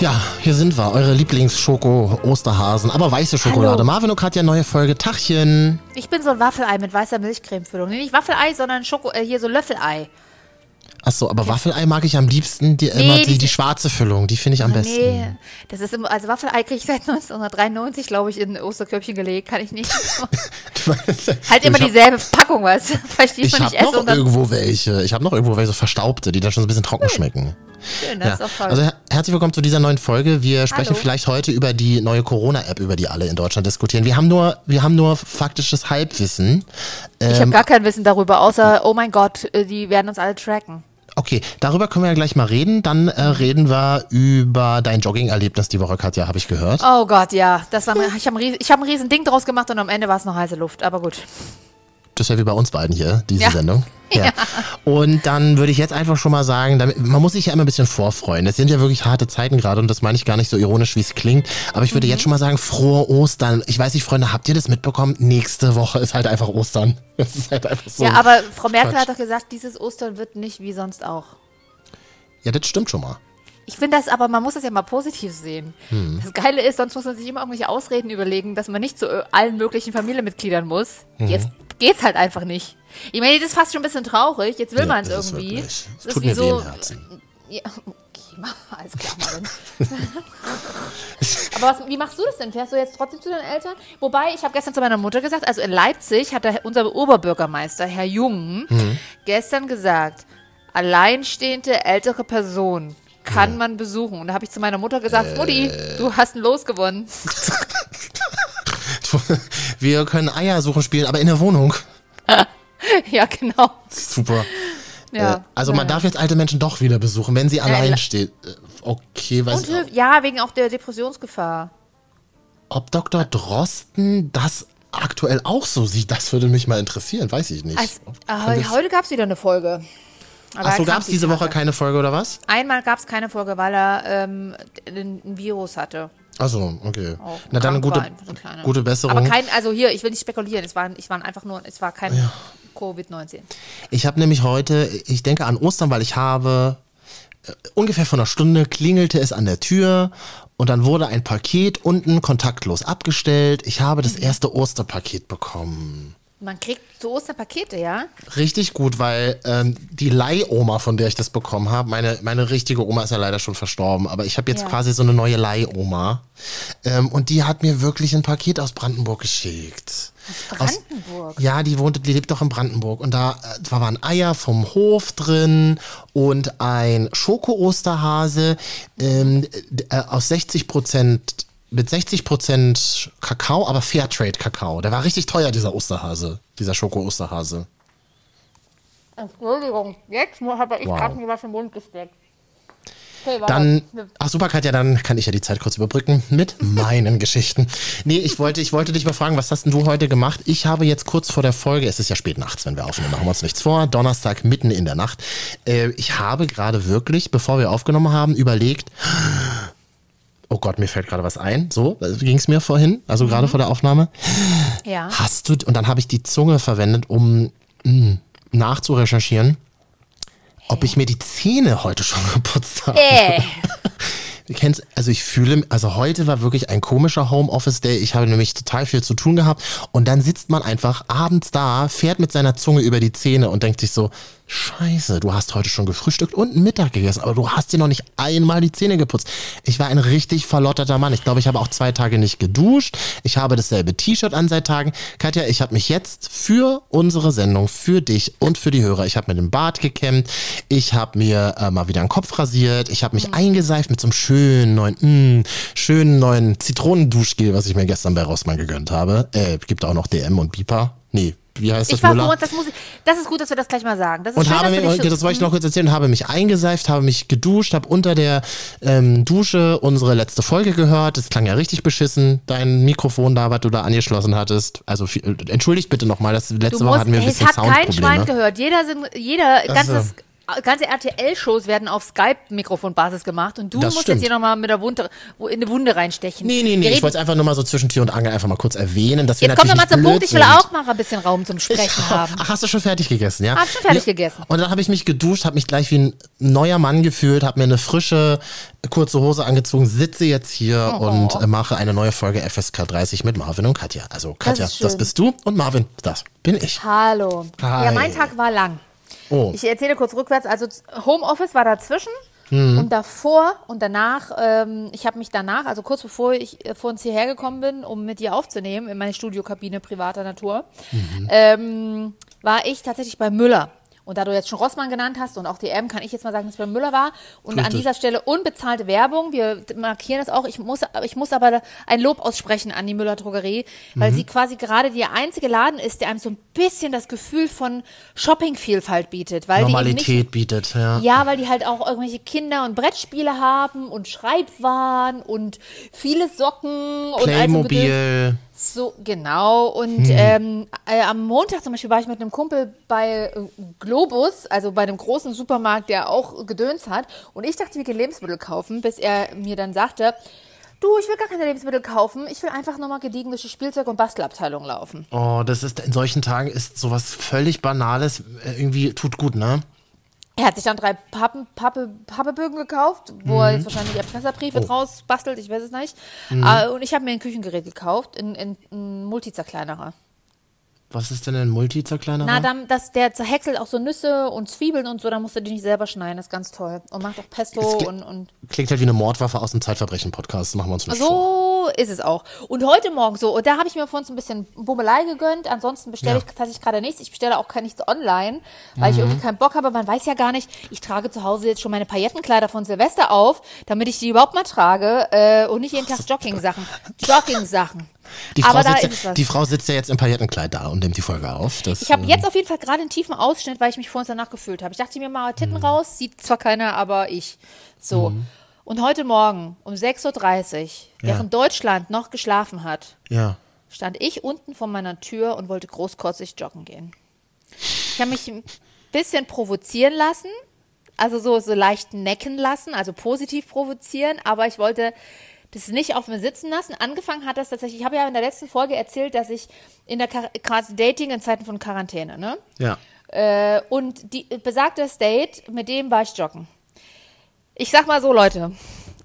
Ja, hier sind wir, eure Lieblingsschoko-Osterhasen, aber weiße Schokolade. Hallo. Marvin und Katja, neue Folge. Tachchen. Ich bin so ein Waffelei mit weißer Milchcremefüllung. Nee, nicht Waffelei, sondern Schoko, äh, hier so Löffelei. Achso, aber Waffelei mag ich am liebsten, die, immer die, die- die schwarze Füllung, die finde ich am besten. Nee, das ist immer, also Waffelei kriege ich seit 1993, glaube ich, in Osterkörbchen gelegt. Kann ich nicht. halt immer ich hab- dieselbe Packung, was? Weil ich habe noch irgendwo welche. Ich habe noch irgendwo welche verstaubte, die dann schon so ein bisschen trocken schmecken. Schön, das Ja. ist auch toll. Also her herzlich willkommen zu dieser neuen Folge. Wir sprechen Hallo. vielleicht heute über die neue Corona-App, über die alle in Deutschland diskutieren. Wir haben nur, wir haben nur faktisches Halbwissen. ich Ähm, habe gar kein Wissen darüber, außer, oh mein Gott, äh, die werden uns alle tracken. Okay, darüber können wir ja gleich mal reden. Dann äh, reden wir über dein Jogging-Erlebnis die Woche, Katja, habe ich gehört. Oh Gott, ja. Das war, ich habe ein, Ries- ich hab ein riesen Ding draus gemacht und am Ende war es noch heiße Luft. Aber gut. Das ist ja wie bei uns beiden hier, diese Ja. Sendung. Ja. Und dann würde ich jetzt einfach schon mal sagen, damit, man muss sich ja immer ein bisschen vorfreuen. Es sind ja wirklich harte Zeiten gerade und das meine ich gar nicht so ironisch, wie es klingt. Aber ich würde Mhm. jetzt schon mal sagen, frohe Ostern. Ich weiß nicht, Freunde, habt ihr das mitbekommen? Nächste Woche ist halt einfach Ostern. Das ist halt einfach so. ja, aber Frau Merkel Quatsch. hat doch gesagt, dieses Ostern wird nicht wie sonst auch. Ja, das stimmt schon mal. Ich finde das, aber man muss das ja mal positiv sehen. Hm. Das Geile ist, sonst muss man sich immer irgendwelche Ausreden überlegen, dass man nicht zu allen möglichen Familienmitgliedern muss. Mhm. Jetzt geht's halt einfach nicht. Ich meine, das ist fast schon ein bisschen traurig. Jetzt will Ja, man es irgendwie. Es tut wie mir weh so- im Herzen. Ja, okay, alles klar, Marvin. Aber was, wie machst du das denn? Fährst du jetzt trotzdem zu deinen Eltern? Wobei, ich habe gestern zu meiner Mutter gesagt, also in Leipzig hat der, unser Oberbürgermeister, Herr Jung, Mhm. gestern gesagt, alleinstehende ältere Person kann man besuchen. Und da habe ich zu meiner Mutter gesagt, Mutti, Äh. du hast ein Los gewonnen. Wir können Eier suchen spielen, aber in der Wohnung. ja, genau. Super. Ja, Äh, also man darf jetzt alte Menschen doch wieder besuchen, wenn sie allein la- stehen. Äh, Okay, weiß Und hilf- ja, wegen auch der Depressionsgefahr. Ob Dr. Drosten das aktuell auch so sieht, das würde mich mal interessieren, weiß ich nicht. Als, Ob- äh, heute gab es wieder eine Folge. Aber Ach so, er gab es diese die Woche keine Folge oder was? Einmal gab es keine Folge, weil er ähm, ein Virus hatte. Achso, okay. Auch Na dann gute, so gute Besserung. Aber kein, also hier, ich will nicht spekulieren, es war, ich war einfach nur, es war kein Covid-19. Ich habe nämlich heute, ich denke an Ostern, weil ich habe äh, ungefähr vor einer Stunde klingelte es an der Tür und dann wurde ein Paket unten kontaktlos abgestellt. Ich habe das erste Osterpaket bekommen. Man kriegt zu Ostern Pakete, ja? Richtig gut, weil ähm, die Leihoma, von der ich das bekommen habe, meine, meine richtige Oma ist ja leider schon verstorben, aber ich habe jetzt Ja. quasi so eine neue Leihoma. Ähm, und die hat mir wirklich ein Paket aus Brandenburg geschickt. Aus Brandenburg. ja, die wohnte, die lebt doch in Brandenburg. Und da, äh, da waren Eier vom Hof drin und ein Schoko-Osterhase ähm, äh, aus 60 Prozent, mit 60 Prozent Kakao, aber Fairtrade-Kakao. Der war richtig teuer, dieser Osterhase, dieser Schoko-Osterhase. Entschuldigung, jetzt habe ich Wow. gerade mir was im Mund gesteckt. Okay. Dann, ach super, Katja, dann kann ich ja die Zeit kurz überbrücken mit meinen Geschichten. Nee, ich wollte, ich wollte dich mal fragen, was hast denn du heute gemacht? Ich habe jetzt kurz vor der Folge, es ist ja spät nachts, wenn wir aufnehmen, machen wir uns nichts vor, Donnerstag mitten in der Nacht. Äh, ich habe gerade wirklich, bevor wir aufgenommen haben, überlegt, oh Gott, mir fällt gerade was ein. So, ging es mir vorhin, also gerade vor der Aufnahme. ja. Hast du, und dann habe ich die Zunge verwendet, um mh, nachzurecherchieren, ob ich mir die Zähne heute schon geputzt habe. Äh, kennst, also ich fühle, also heute war wirklich ein komischer Homeoffice-Day. Ich habe nämlich total viel zu tun gehabt. Und dann sitzt man einfach abends da, fährt mit seiner Zunge über die Zähne und denkt sich so, Scheiße, du hast heute schon gefrühstückt und Mittag gegessen, aber du hast dir noch nicht einmal die Zähne geputzt. Ich war ein richtig verlotterter Mann. Ich glaube, ich habe auch zwei Tage nicht geduscht. Ich habe dasselbe T-Shirt an seit Tagen. Katja, ich habe mich jetzt für unsere Sendung, für dich und für die Hörer, ich habe mir den Bart gekämmt. Ich habe mir äh, mal wieder den Kopf rasiert. Ich habe mich eingeseift mit so einem schönen neuen, mh, schönen neuen Zitronenduschgel, was ich mir gestern bei Rossmann gegönnt habe. Äh, gibt auch noch DM und Bipa. Nee, wie heißt das, Ich war Müller. das muss ich, das ist gut, dass wir das gleich mal sagen. Das ist Und schön, habe mir, das wollte ich noch kurz erzählen, habe mich eingeseift, habe mich geduscht, habe unter der ähm, Dusche unsere letzte Folge gehört. Es klang ja richtig beschissen, dein Mikrofon da, was du da angeschlossen hattest. Also entschuldigt bitte nochmal, das letzte musst, hatten wir ein ey, es bisschen hat kein Schwein Soundprobleme. gehört. Jeder, jeder ganzes, ganze RTL-Shows werden auf Skype-Mikrofonbasis gemacht und du Das musst stimmt. jetzt hier nochmal mit der Wunde, in eine Wunde reinstechen. Nee, nee, nee, ich wollte es einfach nur mal so zwischen Tür und Angel einfach mal kurz erwähnen, dass wir Jetzt natürlich nochmal zum nicht Punkt, ich will auch sind. mal ein bisschen Raum zum Sprechen haben. Ach, hast du schon fertig gegessen, ja? Hab schon fertig gegessen. Und dann habe ich mich geduscht, habe mich gleich wie ein neuer Mann gefühlt, habe mir eine frische kurze Hose angezogen, sitze jetzt hier Oh. und äh, mache eine neue Folge FSK 30 mit Marvin und Katja. Also Katja, das, schön. bist du und Marvin, das bin ich. Hallo. Hi. Ja, mein Tag war lang. Oh, Ich erzähle kurz rückwärts. Also Homeoffice war dazwischen Mhm. und davor und danach. Ähm, ich habe mich danach, also kurz bevor ich äh, vor uns hierher gekommen bin, um mit dir aufzunehmen in meine Studiokabine privater Natur, Mhm. ähm, war ich tatsächlich bei Müller. Und da du jetzt schon Rossmann genannt hast und auch DM, kann ich jetzt mal sagen, dass ich bei Müller war. Und an Richtig. dieser Stelle unbezahlte Werbung. Wir markieren das auch. Ich muss, ich muss aber ein Lob aussprechen an die Müller Drogerie, weil Mhm. sie quasi gerade der einzige Laden ist, der einem so ein bisschen das Gefühl von Shoppingvielfalt bietet. Weil die eben nicht, Normalität bietet, ja. ja, weil die halt auch irgendwelche Kinder- und Brettspiele haben und Schreibwaren und viele Socken und also. Playmobil. So, genau. Und Hm. ähm, äh, am Montag zum Beispiel war ich mit einem Kumpel bei äh, Globus, also bei einem großen Supermarkt, der auch Gedöns hat. Und ich dachte, wir gehen Lebensmittel kaufen, bis er mir dann sagte, du, ich will gar keine Lebensmittel kaufen, ich will einfach nur mal gediegen durch die Spielzeug- und Bastelabteilung laufen. Oh, das ist in solchen Tagen ist sowas völlig Banales äh, irgendwie tut gut, ne? Er hat sich dann drei Pappen, Pappe, Pappebögen gekauft, wo er jetzt wahrscheinlich Erpresserbriefe Oh. draus bastelt, ich weiß es nicht. Äh, und ich habe mir ein Küchengerät gekauft, in, in, ein Multizerkleinerer. Was ist denn ein Multizerkleinerer? Na, dann, das, der zerhäckselt auch so Nüsse und Zwiebeln und so, da musst du die nicht selber schneiden, das ist ganz toll. Und macht auch Pesto Es kli- und, und Klingt halt wie eine Mordwaffe aus dem Zeitverbrechen-Podcast, machen wir uns nicht vor. so ist es auch. Und heute Morgen so, und da habe ich mir vorhin so ein bisschen Bummelei gegönnt, ansonsten bestelle Ja. ich tatsächlich gerade nichts. Ich bestelle auch kein nichts online, weil Mhm. ich irgendwie keinen Bock habe. Man weiß ja gar nicht, ich trage zu Hause jetzt schon meine Paillettenkleider von Silvester auf, damit ich die überhaupt mal trage äh, und nicht jeden Tag Jogging-Sachen. Jogging-Sachen. Die Frau, sitzt ja, die Frau sitzt ja jetzt im Paillettenkleid da und nimmt die Folge auf. Das, Ich habe ähm, jetzt auf jeden Fall gerade einen tiefen Ausschnitt, weil ich mich vor uns danach gefühlt habe. Ich dachte mir mal, Titten Mhm. raus, sieht zwar keiner, aber ich. So. Und heute Morgen um 6.30 Uhr, während Deutschland noch geschlafen hat, Ja. stand ich unten vor meiner Tür und wollte großkotzig joggen gehen. Ich habe mich ein bisschen provozieren lassen, also so, so leicht necken lassen, also positiv provozieren, aber ich wollte das nicht auf mir sitzen lassen. Angefangen hat das tatsächlich, ich habe ja in der letzten Folge erzählt, dass ich in der quasi Dating in Zeiten von Quarantäne, ne? Ja. Äh, und die besagte Date, mit dem war ich joggen. Ich sag mal so, Leute,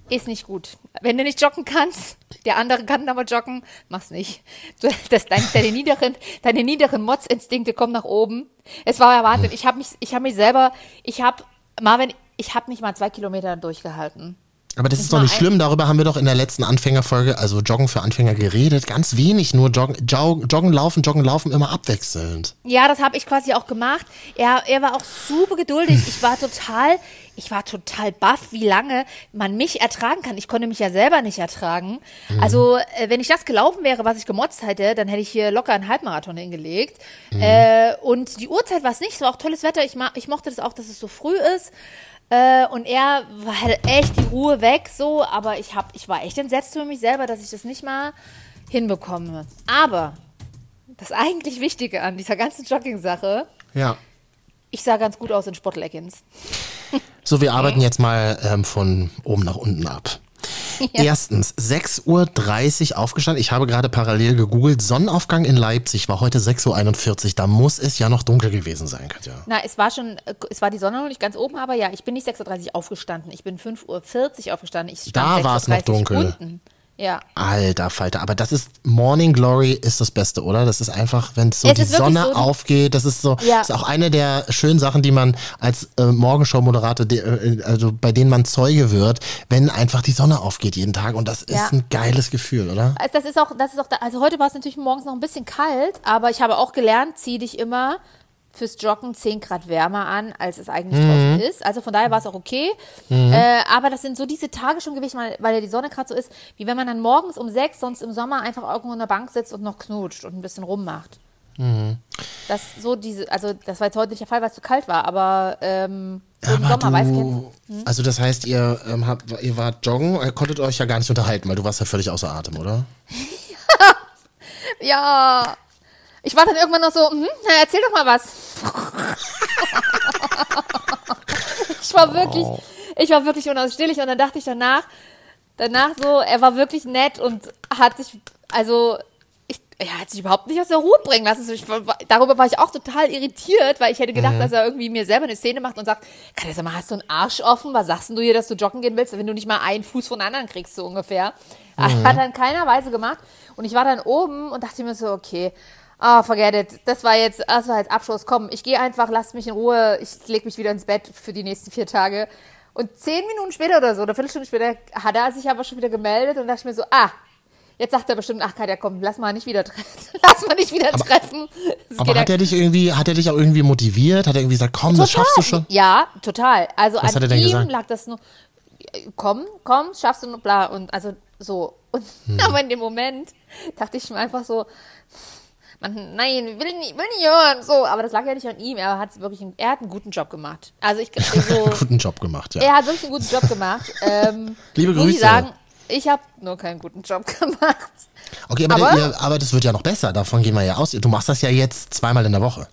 ist nicht gut. Wenn du nicht joggen kannst, der andere kann aber joggen, mach's nicht. Du, das, dein, deine niederen, deine niederen Motzinstinkte kommen nach oben. Es war ja Wahnsinn. Ich habe mich, ich habe mich selber, ich habe, Marvin, ich habe nicht mal zwei Kilometer durchgehalten. Aber das Das ist doch nicht schlimm, darüber haben wir doch in der letzten Anfängerfolge, also Joggen für Anfänger, geredet. Ganz wenig, nur Joggen, Joggen, Joggen Laufen, Joggen, Laufen, immer abwechselnd. Ja, das habe ich quasi auch gemacht. Er, er war auch super geduldig. Ich war total, ich war total baff, wie lange man mich ertragen kann. Ich konnte mich ja selber nicht ertragen. Also, äh, wenn ich das gelaufen wäre, was ich gemotzt hätte, dann hätte ich hier locker einen Halbmarathon hingelegt. Äh, und die Uhrzeit war es nicht. Es war auch tolles Wetter. Ich, ich mochte das auch, dass es so früh ist. Äh, und er war halt echt die Ruhe weg, so. Aber ich, hab, ich war echt entsetzt für mich selber, dass ich das nicht mal hinbekomme. Aber das eigentlich Wichtige an dieser ganzen Jogging-Sache, Ja. ich sah ganz gut aus in Sportleggings. So, wir arbeiten jetzt mal ähm, von oben nach unten ab. Erstens, 6.30 Uhr aufgestanden. Ich habe gerade parallel gegoogelt. Sonnenaufgang in Leipzig war heute 6.41 Uhr. Da muss es ja noch dunkel gewesen sein, Katja. Na, es war schon, äh, es war die Sonne noch nicht ganz oben, aber ja, ich bin nicht 6.30 Uhr aufgestanden. Ich bin 5.40 Uhr aufgestanden. Ich stand Da war es noch 6.30 Uhr dunkel. Unten. Ja. Alter Falter, aber das ist Morning Glory ist das Beste, oder? Das ist einfach, wenn so Es die Sonne so, aufgeht, das ist so, Ja. ist auch eine der schönen Sachen, die man als äh, Morgenshow-Moderator, die, äh, also bei denen man Zeuge wird, wenn einfach die Sonne aufgeht jeden Tag und das ist Ja. ein geiles Gefühl, oder? Also das ist auch, das ist auch, da, also heute war es natürlich morgens noch ein bisschen kalt, aber ich habe auch gelernt, zieh dich immer fürs Joggen 10 Grad wärmer an, als es eigentlich draußen ist. Also von daher war es auch okay. Äh, aber das sind so diese Tage schon gewesen, weil, ja die Sonne gerade so ist, wie wenn man dann morgens um sechs sonst im Sommer einfach irgendwo in der Bank sitzt und noch knutscht und ein bisschen rummacht. Das so diese, also das war jetzt heute nicht der Fall, weil es zu kalt war, aber ähm, so im Aber Sommer, weißt du, du, also das heißt, ihr, ähm, habt, ihr wart joggen, ihr konntet euch ja gar nicht unterhalten, weil du warst ja völlig außer Atem, oder? Ja. Ich war dann irgendwann noch so, hm, na, erzähl doch mal was. ich war wirklich, ich war wirklich unausstehlich und dann dachte ich danach, danach so, er war wirklich nett und hat sich, also, ich, er hat sich überhaupt nicht aus der Ruhe bringen lassen. Ich, darüber war ich auch total irritiert, weil ich hätte gedacht, dass er irgendwie mir selber eine Szene macht und sagt, kann sag mal, hast du einen Arsch offen? Was sagst du hier, dass du joggen gehen willst, wenn du nicht mal einen Fuß von anderen kriegst, so ungefähr. Hat er in keiner Weise gemacht. Und ich war dann oben und dachte mir so, okay, ah, forget it. Das war jetzt, das war jetzt Abschluss. Komm, ich gehe einfach, lasst mich in Ruhe. Ich leg mich wieder ins Bett für die nächsten vier Tage. Und zehn Minuten später oder so, oder Viertelstunde später, hat er sich aber schon wieder gemeldet und dachte ich mir so, ah, jetzt sagt er bestimmt, ach Katja, komm, lass mal nicht wieder treffen. lass mal nicht wieder treffen. Das Aber hat er dich irgendwie, hat er dich auch irgendwie motiviert? Hat er irgendwie gesagt, komm, das schaffst du schon? Ja, total. Also Was an ihm gesagt? lag das nur, komm, komm, schaffst du nur, bla, und also so. Und Hm. aber in dem Moment dachte ich mir einfach so, man, nein, will nicht, will nicht hören, so. Aber das lag ja nicht an ihm. Er hat wirklich, einen, er hat einen guten Job gemacht. Also ich, so, Guten Job gemacht, ja. er hat wirklich einen guten Job gemacht. Ähm, Liebe muss ich Grüße. sagen, ich habe nur keinen guten Job gemacht. Okay, aber, Aber- ihr, aber das wird ja noch besser, davon gehen wir ja aus. Du machst das ja jetzt zweimal in der Woche.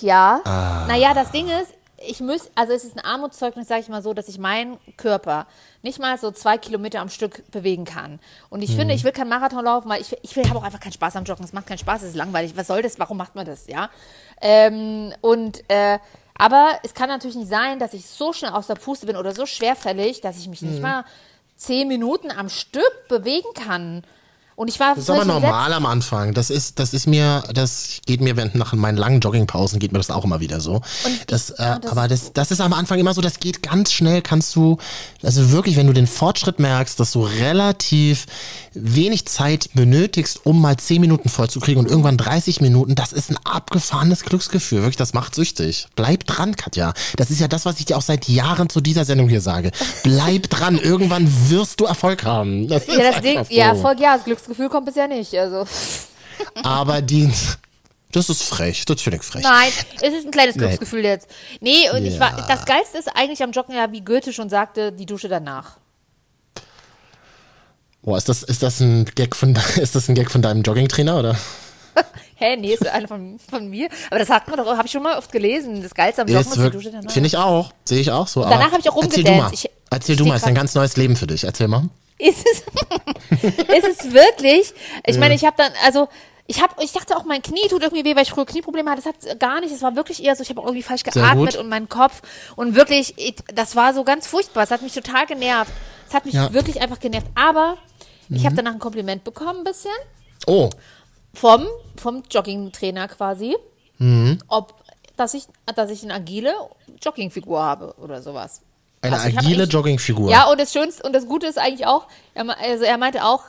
Ja. Ah. Naja, das Ding ist, ich muss, also es ist ein Armutszeugnis, sage ich mal so, dass ich meinen Körper nicht mal so zwei Kilometer am Stück bewegen kann. Und ich Mhm. finde, ich will keinen Marathon laufen, weil ich, ich will, habe auch einfach keinen Spaß am Joggen. Es macht keinen Spaß, es ist langweilig. Was soll das? Warum macht man das? Ja. Ähm, und äh, aber es kann natürlich nicht sein, dass ich so schnell aus der Puste bin oder so schwerfällig, dass ich mich Mhm. nicht mal zehn Minuten am Stück bewegen kann. Und ich war Das ist aber normal am Anfang. Das ist, das ist mir, das geht mir während nach meinen langen Joggingpausen geht mir das auch immer wieder so. das, äh, ja, das- aber das, das ist am Anfang immer so, das geht ganz schnell, kannst du, also wirklich, wenn du den Fortschritt merkst, dass du relativ wenig Zeit benötigst, um mal 10 Minuten voll zu kriegen und irgendwann 30 Minuten, das ist ein abgefahrenes Glücksgefühl. Wirklich, das macht süchtig. Bleib dran, Katja. Das ist ja das, was ich dir auch seit Jahren zu dieser Sendung hier sage. Bleib dran, irgendwann wirst du Erfolg haben. Das Ja, das Ding, einfach ja, so. voll, ja, das Glücksgefühl kommt bisher nicht. Also. Aber die, das ist frech, das finde ich frech. Nein, es ist ein kleines Nee. Glücksgefühl jetzt. Nee, und ich war, Ja. das Geilste ist eigentlich am Joggen ja, wie Goethe schon sagte, die Dusche danach. Boah, ist das, ist das ein Gag von, ist das ein Gag von deinem Joggingtrainer oder? Hä, nee, ist einer von, von mir. Aber das sagt man doch, habe ich schon mal oft gelesen. Das Geilste am Joggen ist, Ist die Dusche danach. Finde ich auch, sehe ich auch so. danach aber habe ich auch Erzähl du mal, rumgedanced. Ich- erzähl du mal, ist ein ganz neues Leben für dich. Erzähl mal. Ist es, ist es wirklich? Ich meine, ich habe dann, also, ich habe, ich dachte auch, mein Knie tut irgendwie weh, weil ich früher Knieprobleme hatte. Das hat gar nicht. Es war wirklich eher so, ich habe irgendwie falsch geatmet und meinen Kopf. Und wirklich, ich, das war so ganz furchtbar. Es hat mich total genervt. Es hat mich Ja. Mhm. wirklich einfach genervt. Aber ich habe danach ein Kompliment bekommen, ein bisschen. Oh, vom, vom Joggingtrainer quasi, Mhm. ob, dass ich, dass ich eine agile Joggingfigur habe oder sowas. Eine Also agile Joggingfigur. Ja, und das Schönste und das Gute ist eigentlich auch, er, also er meinte auch,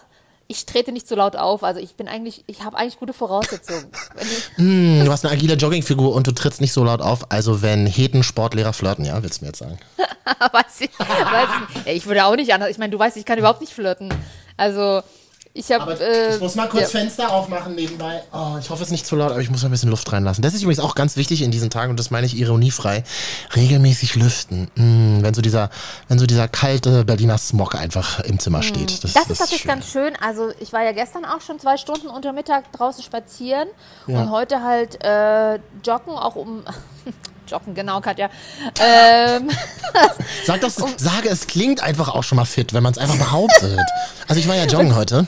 ich trete nicht so laut auf. Also ich bin eigentlich, ich habe eigentlich gute Voraussetzungen. Hm, du hast eine agile Joggingfigur und du trittst nicht so laut auf. Also wenn Heten Sportlehrer flirten, ja, willst du mir jetzt sagen? weiß ich, weiß ich, ja, ich würde auch nicht anders. Ich meine, du weißt, ich kann überhaupt nicht flirten. Also ich habe. Äh, ja. Fenster aufmachen nebenbei. Oh, ich hoffe, es ist nicht zu laut, aber ich muss mal ein bisschen Luft reinlassen. Das ist übrigens auch ganz wichtig in diesen Tagen und das meine ich ironiefrei. Regelmäßig lüften. Mm, wenn so dieser, wenn so dieser kalte Berliner Smog einfach im Zimmer steht. Das, Das ist natürlich schön. ganz schön. Also ich war ja gestern auch schon zwei Stunden unter Mittag draußen spazieren Ja. und heute halt äh, joggen, auch um joggen, genau, Katja. Ähm, Sag das, sage, es klingt einfach auch schon mal fit, wenn man es einfach behauptet. Also ich war ja joggen heute.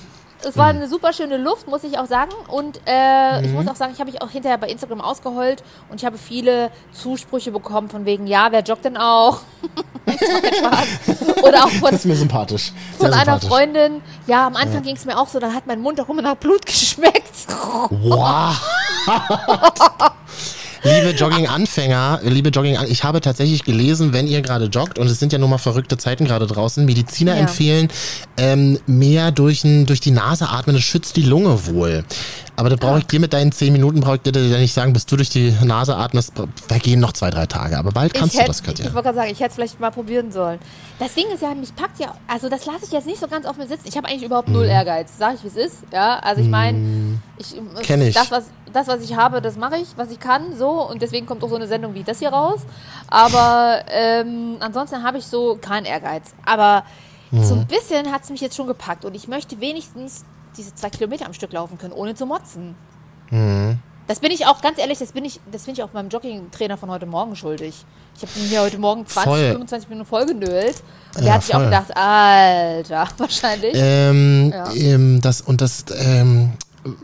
Es war eine super schöne Luft, muss ich auch sagen. Und äh, ich muss auch sagen, ich habe mich auch hinterher bei Instagram ausgeheult und ich habe viele Zusprüche bekommen von wegen, ja, wer joggt denn auch? Oder auch von, Das ist mir sympathisch. von Sehr einer sympathisch. Freundin. Ja, am Anfang ging es mir auch so, dann hat mein Mund auch immer nach Blut geschmeckt. Wow. liebe Jogging-Anfänger, liebe jogging ich habe tatsächlich gelesen, wenn ihr gerade joggt, und es sind ja nun mal verrückte Zeiten gerade draußen, Mediziner Ja. empfehlen, ähm, mehr durch, n- durch die Nase atmen, das schützt die Lunge wohl. Aber das brauche ich dir mit deinen zehn Minuten, brauche ich dir ja nicht sagen, bis du durch die Nase atmest, vergehen noch zwei, drei Tage. Aber bald kannst ich du hätt- das, Katja. Ich wollte gerade sagen, ich hätte es vielleicht mal probieren sollen. Das Ding ist ja, mich packt ja, also das lasse ich jetzt nicht so ganz auf mir sitzen. Ich habe eigentlich überhaupt null Ehrgeiz, sage ich, wie es ist. Ja, also ich meine, ich, Mhm. Kenn ich. Das, was, das, was ich habe, das mache ich, was ich kann, so. Und deswegen kommt auch so eine Sendung wie das hier raus. Aber ähm, ansonsten habe ich so keinen Ehrgeiz. Aber Mhm. so ein bisschen hat es mich jetzt schon gepackt. Und ich möchte wenigstens diese zwei Kilometer am Stück laufen können, ohne zu motzen. Mhm. Das bin ich auch, ganz ehrlich, das bin ich, das bin ich auch meinem Jogging-Trainer von heute Morgen schuldig. Ich habe mir heute Morgen 20, Voll. 25 Minuten vollgenölt. Und Ja, der hat sich auch voll. gedacht, Alter, wahrscheinlich. Ähm, Ja. ähm, das und das, ähm,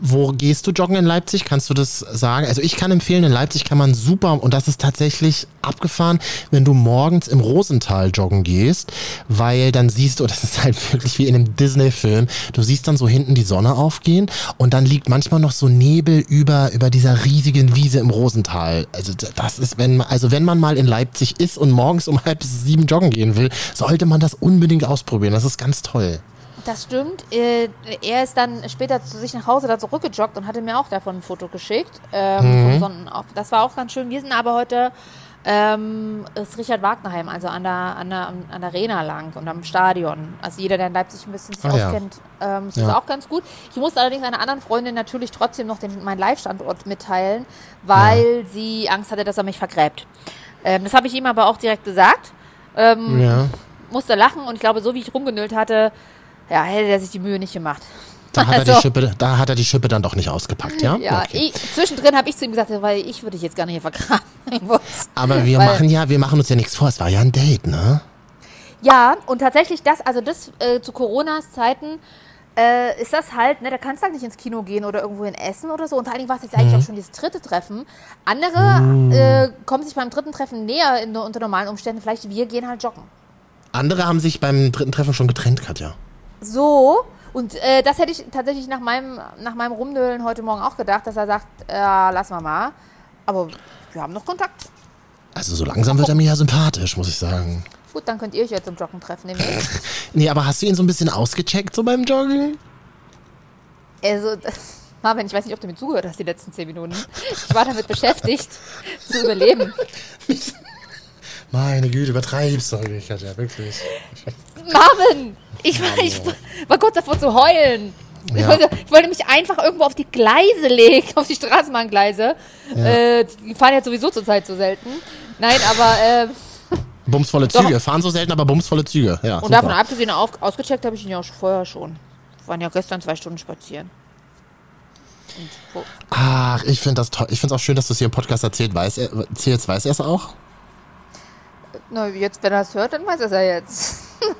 wo gehst du joggen in Leipzig? Kannst du das sagen? Also ich kann empfehlen, in Leipzig kann man super, und das ist tatsächlich abgefahren, wenn du morgens im Rosental joggen gehst, weil dann siehst du, das ist halt wirklich wie in einem Disney-Film, du siehst dann so hinten die Sonne aufgehen und dann liegt manchmal noch so Nebel über, über dieser riesigen Wiese im Rosental. Also das ist, wenn also wenn man mal in Leipzig ist und morgens um halb sieben joggen gehen will, sollte man das unbedingt ausprobieren. Das ist ganz toll. Das stimmt. Äh, er ist dann später zu sich nach Hause da zurückgejoggt und hatte mir auch davon ein Foto geschickt. Ähm, Mhm. Das war auch ganz schön. Wir sind aber heute ähm, ist Richard Wagnerheim, also an der, an, der, an der Arena lang und am Stadion. Also jeder, der in Leipzig ein bisschen sich Ah, ja. auskennt, ähm, ist Ja. auch ganz gut. Ich musste allerdings einer anderen Freundin natürlich trotzdem noch den, meinen Live-Standort mitteilen, weil sie Angst hatte, dass er mich vergräbt. Ähm, das habe ich ihm aber auch direkt gesagt. Ähm, Ja. musste lachen und ich glaube, so wie ich rumgenölt hatte, ja, hätte er sich die Mühe nicht gemacht. Da hat, er Also- die Schippe, da hat er die Schippe dann doch nicht ausgepackt, ja? Ja, Okay. ich, zwischendrin habe ich zu ihm gesagt, weil ich würde dich jetzt gar nicht hier vergraben. Aber wir Weil- machen ja, wir machen uns ja nichts vor. Es war ja ein Date, ne? Ja, und tatsächlich das, also das äh, zu Coronas Zeiten äh, ist das halt, ne, da kannst du halt nicht ins Kino gehen oder irgendwo hin essen oder so. Und vor allen Dingen war es jetzt eigentlich Mhm. auch schon dieses dritte Treffen. Andere äh, kommen sich beim dritten Treffen näher in, unter normalen Umständen. Vielleicht wir gehen halt joggen. Andere haben sich beim dritten Treffen schon getrennt, Katja. So. Und äh, das hätte ich tatsächlich nach meinem, nach meinem Rumnölen heute Morgen auch gedacht, dass er sagt, äh, lass mal mal. Aber wir haben noch Kontakt. Also so langsam wird er mir ja sympathisch, muss ich sagen. Gut, dann könnt ihr euch jetzt zum Joggen treffen. Nee, aber hast du ihn so ein bisschen ausgecheckt, so beim Joggen? Also, Marvin, ich weiß nicht, ob du mir zugehört hast die letzten zehn Minuten. Ich war damit beschäftigt, zu überleben. Meine Güte, übertreibst du wirklich, Katja, wirklich. Marvin! Ich war, ich war kurz davor zu heulen. Ich, Ja. wollte, ich wollte mich einfach irgendwo auf die Gleise legen, auf die Straßenbahngleise. Äh, die fahren jetzt sowieso zurzeit so selten. Nein, aber äh, Bumsvolle Doch. Züge. Fahren so selten, aber bumsvolle Züge. Ja, und super. davon abgesehen, auf, ausgecheckt habe ich ihn ja auch vorher schon. Wir waren ja gestern zwei Stunden spazieren. Ach, ich finde das toll. Ich finde es auch schön, dass du es hier im Podcast erzählt. Weiß er, erzählst, weiß er es auch? Na, jetzt, wenn er es hört, dann weiß er es ja jetzt.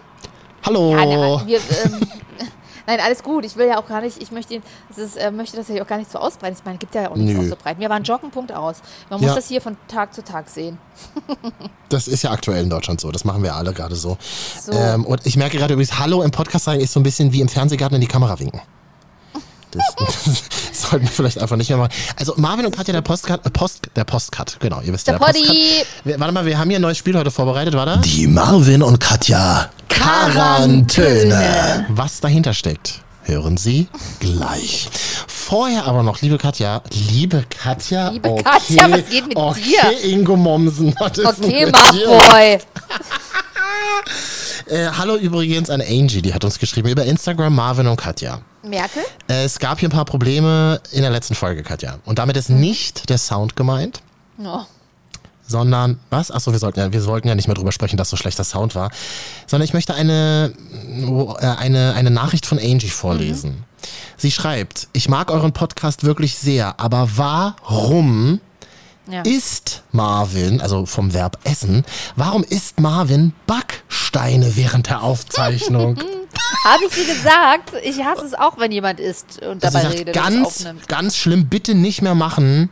Hallo. Ja, ne, wir, ähm, nein, alles gut. Ich will ja auch gar nicht, ich möchte, es ist, äh, möchte das ja auch gar nicht so ausbreiten. Ich meine, es gibt ja auch nichts Nö. auszubreiten. Mir war ein Joggenpunkt aus. Man muss Ja. das hier von Tag zu Tag sehen. Das ist ja aktuell in Deutschland so. Das machen wir alle gerade so. So. Ähm, und ich merke gerade übrigens, Hallo im Podcast sagen ist so ein bisschen wie im Fernsehgarten in die Kamera winken. Das, das sollten wir vielleicht einfach nicht mehr machen. Also Marvin und Katja, der Postcut, äh, Post, der Postcut, genau, ihr wisst Der ja. Poddy. Postcut. Wir, warte mal, wir haben hier ein neues Spiel heute vorbereitet, warte. Die Marvin und Katja Quarantäne. Was dahinter steckt, hören Sie gleich. Vorher aber noch, liebe Katja, liebe Katja, Liebe okay, Katja, was geht mit okay, dir? Ingo Mommsen. was ist denn Okay, mit Marv dir? Boy. Äh, hallo übrigens an Angie, die hat uns geschrieben über Instagram, Marvin und Katja. Merkel? Es gab hier ein paar Probleme in der letzten Folge, Katja. Und damit ist nicht der Sound gemeint, Oh. sondern, was? Achso, wir sollten, ja, wir sollten ja nicht mehr drüber sprechen, dass so schlechter Sound war. Sondern ich möchte eine, äh, eine, eine Nachricht von Angie vorlesen. Sie schreibt, ich mag euren Podcast wirklich sehr, aber warum Ja. isst Marvin, also vom Verb essen, warum isst Marvin Backsteine während der Aufzeichnung? Habe ich dir gesagt? Ich hasse es auch, wenn jemand isst und Also dabei sagt, redet ganz, ganz schlimm, bitte nicht mehr machen.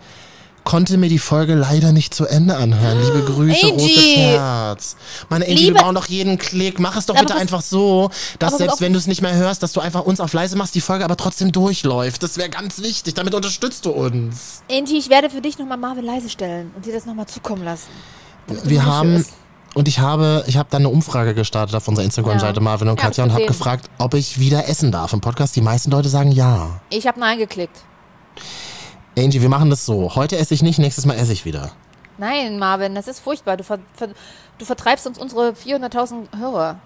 konnte mir die Folge leider nicht zu Ende anhören. Liebe Grüße, Angie. rotes Herz. Meine Angie, Liebe- wir brauchen doch jeden Klick. Mach es doch bitte einfach so, dass selbst wenn du es nicht mehr hörst, dass du einfach uns auf leise machst, die Folge aber trotzdem durchläuft. Das wäre ganz wichtig. Damit unterstützt du uns. Angie, ich werde für dich nochmal Marvin leise stellen und dir das nochmal zukommen lassen. Wir haben. Und ich habe, ich habe dann eine Umfrage gestartet auf unserer Instagram-Seite Ja. Marvin und Katja und habe gefragt, ob ich wieder essen darf im Podcast. Die meisten Leute sagen ja. Ich habe Nein geklickt. Angie, wir machen das so. Heute esse ich nicht, nächstes Mal esse ich wieder. Nein, Marvin, das ist furchtbar. Du, ver ver du vertreibst uns unsere 400.000 Hörer.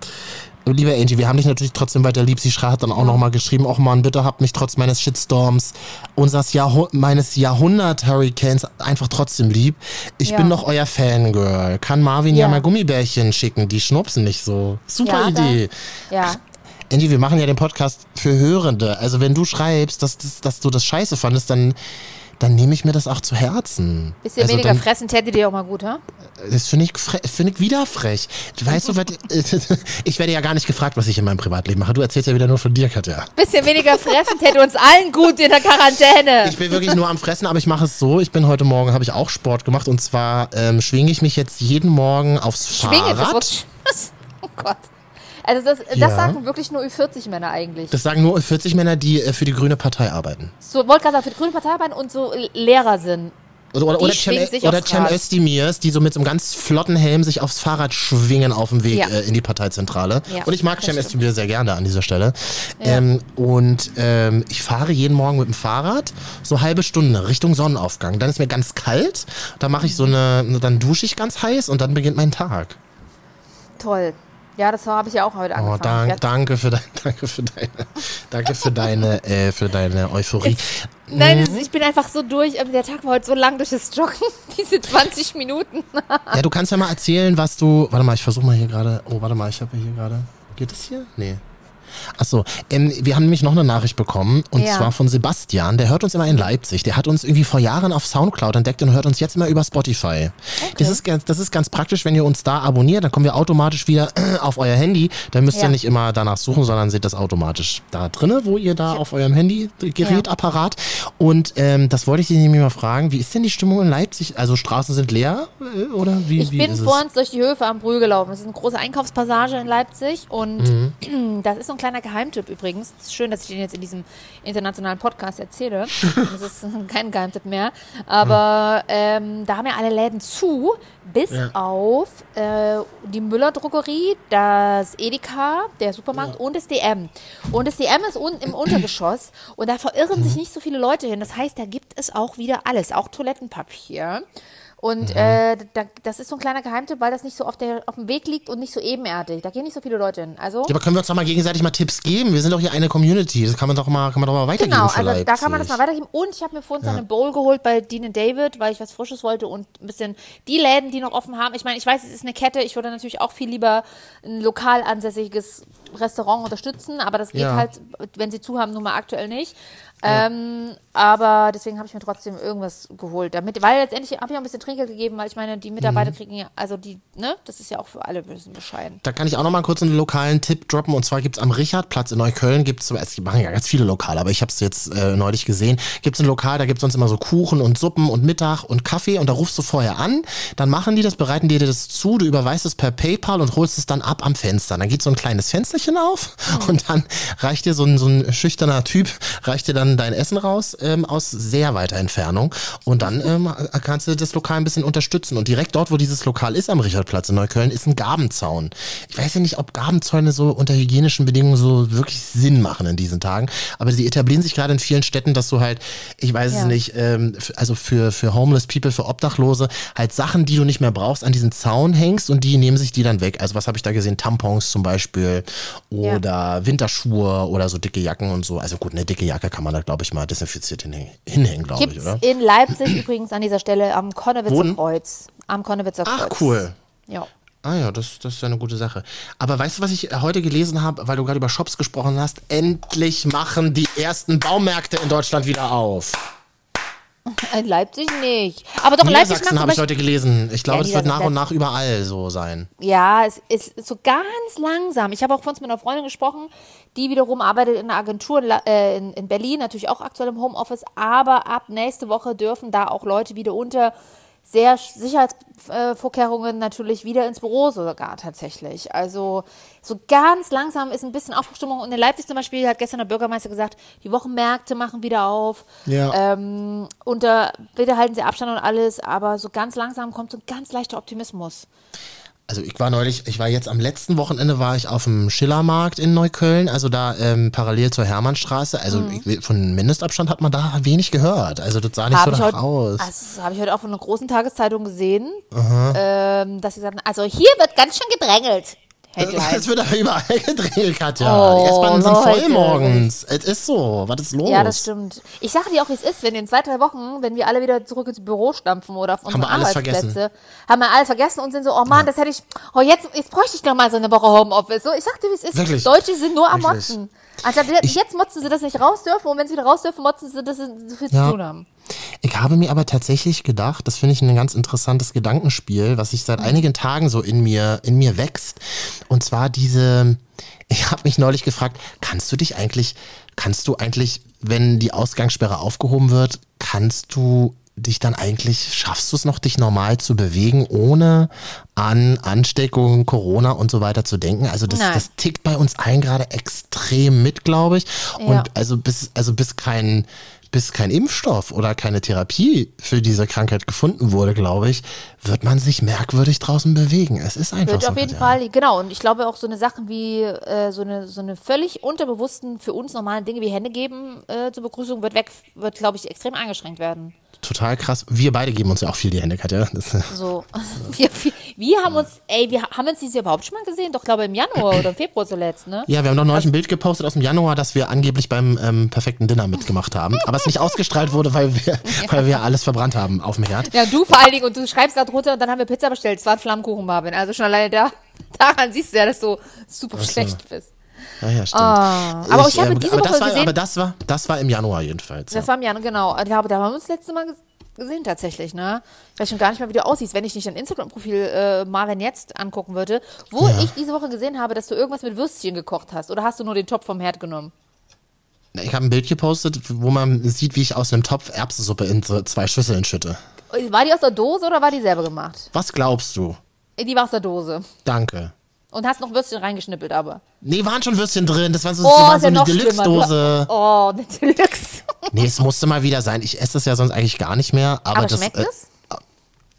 Liebe Angie, wir haben dich natürlich trotzdem weiter lieb. Sie hat dann auch noch mal geschrieben, auch Mann, bitte habt mich trotz meines Shitstorms, unseres Jahrhu meines Jahrhundert-Hurricanes einfach trotzdem lieb. Ich Ja. bin doch euer Fangirl. Kann Marvin ja, Ja. mal Gummibärchen schicken, die schnupsen nicht so. Super Ja, da- Idee. Ja. Angie, wir machen ja den Podcast für Hörende. Also wenn du schreibst, dass, dass, dass du das scheiße fandest, dann, dann nehme ich mir das auch zu Herzen. Bisschen also weniger dann, fressen täte dir auch mal gut, ha? Das finde ich, find ich wieder frech. Weißt du, ich werde ja gar nicht gefragt, was ich in meinem Privatleben mache. Du erzählst ja wieder nur von dir, Katja. Bisschen weniger fressen täte uns allen gut in der Quarantäne. Ich bin wirklich nur am Fressen, aber ich mache es so. Ich bin heute Morgen, habe ich auch Sport gemacht und zwar ähm, schwinge ich mich jetzt jeden Morgen aufs Schwinge, das Fahrrad. Wort. Was? Oh Gott. Also das, das Ja. sagen wirklich nur Ü40-Männer eigentlich. Das sagen nur 40 Männer, die äh, für die Grüne Partei arbeiten. so, wollte gerade sagen, für die Grüne Partei arbeiten und so Lehrer sind. Oder, oder, Die oder, Cem, oder Cem. Özdemirs, die so mit so einem ganz flotten Helm sich aufs Fahrrad schwingen auf dem Weg Ja. äh, in die Parteizentrale. Ja, und ich mag Cem. Özdemir sehr gerne an dieser Stelle. Ähm, und ähm, ich fahre jeden Morgen mit dem Fahrrad so halbe Stunde Richtung Sonnenaufgang. Dann ist mir ganz kalt, dann mache ich so eine, dann dusche ich ganz heiß und dann beginnt mein Tag. Toll. Ja, das habe ich ja auch heute Oh, angefangen. dank, Ich werd- danke für dein, danke für deine, danke für deine, äh, für deine Euphorie. Nein, Mhm. es, ich bin einfach so durch. aber Der Tag war heute so lang durch das Joggen. Diese 20 Minuten. Ja, du kannst ja mal erzählen, was du. Warte mal, ich versuche mal hier gerade. Oh, warte mal, ich habe hier gerade. Geht es hier? Nee. Achso, ähm, wir haben nämlich noch eine Nachricht bekommen und Ja. zwar von Sebastian, der hört uns immer in Leipzig. Der hat uns irgendwie vor Jahren auf Soundcloud entdeckt und hört uns jetzt immer über Spotify. Das, ist ganz, das ist ganz praktisch, wenn ihr uns da abonniert, dann kommen wir automatisch wieder auf euer Handy. Dann müsst Ja. ihr nicht immer danach suchen, sondern seht das automatisch da drinne, wo ihr da auf eurem Handy-Gerät, Ja. Apparat. Und ähm, das wollte ich dich nämlich mal fragen, wie ist denn die Stimmung in Leipzig? Also Straßen sind leer äh, oder wie, Ich wie bin vor es? uns durch die Höfe am Brühl gelaufen. Das ist eine große Einkaufspassage in Leipzig und Mhm. das ist so ein kleiner Geheimtipp übrigens. Es ist schön, dass ich den jetzt in diesem internationalen Podcast erzähle. Das ist kein Geheimtipp mehr. Aber ähm, da haben ja alle Läden zu, bis Ja. auf äh, die Müller-Drogerie, das Edeka, der Supermarkt und das DM. Und das DM ist unten im Untergeschoss und da verirren Mhm. sich nicht so viele Leute hin. Das heißt, da gibt es auch wieder alles, auch Toilettenpapier. Und Mhm. äh, da, das ist so ein kleiner Geheimtipp, weil das nicht so auf, der, auf dem Weg liegt und nicht so ebenerdig. Da gehen nicht so viele Leute hin. Also, Ja, aber können wir uns doch mal gegenseitig mal Tipps geben? Wir sind doch hier eine Community. Das kann man doch mal, kann man doch mal weitergeben genau, also da kann man das mal weitergeben. Und ich habe mir vorhin so eine Bowl geholt bei Dean David, weil ich was Frisches wollte und ein bisschen die Läden, die noch offen haben. Ich meine, ich weiß, es ist eine Kette. Ich würde natürlich auch viel lieber ein lokal ansässiges Restaurant unterstützen, aber das geht Ja. halt, wenn sie zu haben, nun mal aktuell nicht. Ähm, aber deswegen habe ich mir trotzdem irgendwas geholt. Damit, weil letztendlich habe ich auch ein bisschen Trinkgeld gegeben, weil ich meine, die Mhm. Mitarbeiter kriegen ja, also die, ne, das ist ja auch für alle ein bisschen bescheiden. Da kann ich auch noch mal kurz einen lokalen Tipp droppen. Und zwar gibt es am Richardplatz in Neukölln, gibt's, es machen ja ganz viele Lokale, aber ich habe es jetzt äh, neulich gesehen, gibt es ein Lokal, da gibt es sonst immer so Kuchen und Suppen und Mittag und Kaffee und da rufst du vorher an, dann machen die das, bereiten dir das zu, du überweist es per Paypal und holst es dann ab am Fenster. Dann geht so ein kleines Fensterchen auf und dann reicht dir so ein, so ein schüchterner Typ, reicht dir dann dein Essen raus ähm, aus sehr weiter Entfernung und dann ähm, kannst du das Lokal ein bisschen unterstützen. Und direkt dort, wo dieses Lokal ist am Richardplatz in Neukölln, ist ein Gabenzaun. Ich weiß ja nicht, ob Gabenzäune so unter hygienischen Bedingungen so wirklich Sinn machen in diesen Tagen, aber sie etablieren sich gerade in vielen Städten, dass du halt, ich weiß es Ja. nicht, ähm, also für, für Homeless People, für Obdachlose, halt Sachen, die du nicht mehr brauchst, an diesen Zaun hängst und die nehmen sich die dann weg. Also was habe ich da gesehen? Tampons zum Beispiel oder Winterschuhe oder so dicke Jacken und so. Also gut, eine dicke Jacke kann man da, glaube ich, mal desinfiziert hinhängen, hinhängen glaube ich, oder? in Leipzig übrigens an dieser Stelle am Konnewitzer? Kreuz. Am Konnewitzer Ach, Kreuz. cool. Ja. Ah ja, das, das ist ja eine gute Sache. Aber weißt du, was ich heute gelesen habe, weil du gerade über Shops gesprochen hast? Endlich machen die ersten Baumärkte in Deutschland wieder auf. In Leipzig nicht. Aber doch in Leipzig Niedersachsen habe ich heute gelesen. Ich glaube, Ja, das wird nach und nach überall so sein. Ja, es ist so ganz langsam. Ich habe auch vorhin mit einer Freundin gesprochen, die wiederum arbeitet in einer Agentur äh, in Berlin, natürlich auch aktuell im Homeoffice, aber ab nächste Woche dürfen da auch Leute wieder unter sehr Sicherheitsvorkehrungen natürlich wieder ins Büro sogar tatsächlich. Also so ganz langsam ist ein bisschen Aufbruchstimmung. Und in Leipzig zum Beispiel hat gestern der Bürgermeister gesagt, die Wochenmärkte machen wieder auf. Ja. Ähm, unter, bitte halten Sie Abstand und alles, aber so ganz langsam kommt so ein ganz leichter Optimismus. Also ich war neulich, ich war jetzt am letzten Wochenende war ich auf dem Schillermarkt in Neukölln, also da ähm, parallel zur Hermannstraße. Also Mhm. ich, von Mindestabstand hat man da wenig gehört. Also das sah nicht Habe so danach heute, aus. also, das habe ich heute auch von einer großen Tageszeitung gesehen, ähm, dass sie sagten, also hier wird ganz schön gedrängelt. Headline. Es wird aber überall gedreht, Katja. Oh, die S-Bahnen sind voll morgens. Es ist so. Was ist los? Ja, das stimmt. Ich sage dir auch, wie es ist, wenn in zwei, drei Wochen, wenn wir alle wieder zurück ins Büro stampfen oder auf unsere alles Arbeitsplätze, haben wir alles vergessen und sind so, oh Mann, das hätte ich, oh jetzt, jetzt bräuchte ich noch mal so eine Woche Homeoffice. So, ich sag dir, wie es ist. Wirklich? Deutsche sind nur am. Motzen. Anstatt jetzt motzen sie das nicht raus dürfen und wenn sie wieder raus dürfen, motzen sie, dass sie so viel Ja. zu tun haben. Ich habe mir aber tatsächlich gedacht, das finde ich ein ganz interessantes Gedankenspiel, was sich Mhm. seit einigen Tagen so in mir, in mir wächst. Und zwar diese, ich habe mich neulich gefragt, kannst du dich eigentlich, kannst du eigentlich, wenn die Ausgangssperre aufgehoben wird, kannst du dich dann eigentlich, schaffst du es noch, dich normal zu bewegen, ohne an Ansteckung, Corona und so weiter zu denken? Also das, Nein. das tickt bei uns allen gerade extrem mit, glaube ich. Und Ja. also bis, also bis kein, bis kein Impfstoff oder keine Therapie für diese Krankheit gefunden wurde, glaube ich, wird man sich merkwürdig draußen bewegen. Es ist einfach Wird so. auf jeden. Fall, genau. Und ich glaube auch so eine Sachen wie äh, so eine so eine völlig unterbewussten für uns normalen Dinge wie Hände geben äh, zur Begrüßung wird weg, wird glaube ich extrem eingeschränkt werden. Total krass. Wir beide geben uns ja auch viel die Hände, Katja. Das, So, wir, wir, haben uns, ey, wir haben uns dieses Jahr überhaupt schon mal gesehen, doch glaube im Januar oder im Februar zuletzt, ne? ja, wir haben doch neulich ein Bild gepostet aus dem Januar, dass wir angeblich beim ähm, perfekten Dinner mitgemacht haben. Aber es nicht ausgestrahlt wurde, weil wir, weil wir alles verbrannt haben auf dem Herd. Ja, du vor allen Dingen und du schreibst da drunter und dann haben wir Pizza bestellt. Es war ein Flammkuchen, Marvin. Also schon alleine da, daran siehst du ja, dass du super schlecht bist. Ja, ja, stimmt. Ah, aber ich habe ähm, diese aber Woche das war, gesehen- Aber das war, das war im Januar jedenfalls. Das war im Januar, genau. Ich glaube, da haben wir uns das letzte Mal ges- gesehen tatsächlich, ne? Ich weiß schon gar nicht mehr, wie du aussiehst, wenn ich nicht dein Instagram-Profil äh, Marvin jetzt angucken würde, wo Ja. ich diese Woche gesehen habe, dass du irgendwas mit Würstchen gekocht hast. Oder hast du nur den Topf vom Herd genommen? Ich habe ein Bild gepostet, wo man sieht, wie ich aus einem Topf Erbsensuppe in so zwei Schüsseln schütte. War die aus der Dose oder war die selber gemacht? Was glaubst du? Die war aus der Dose. Danke. Und hast noch Würstchen reingeschnippelt, aber. Nee, waren schon Würstchen drin. Das war so, Oh, das war so eine. Deluxe-Dose. Oh, eine Deluxe. Nee, es musste mal wieder sein. Ich esse das ja sonst eigentlich gar nicht mehr. Aber, Aber das, schmeckt äh, es?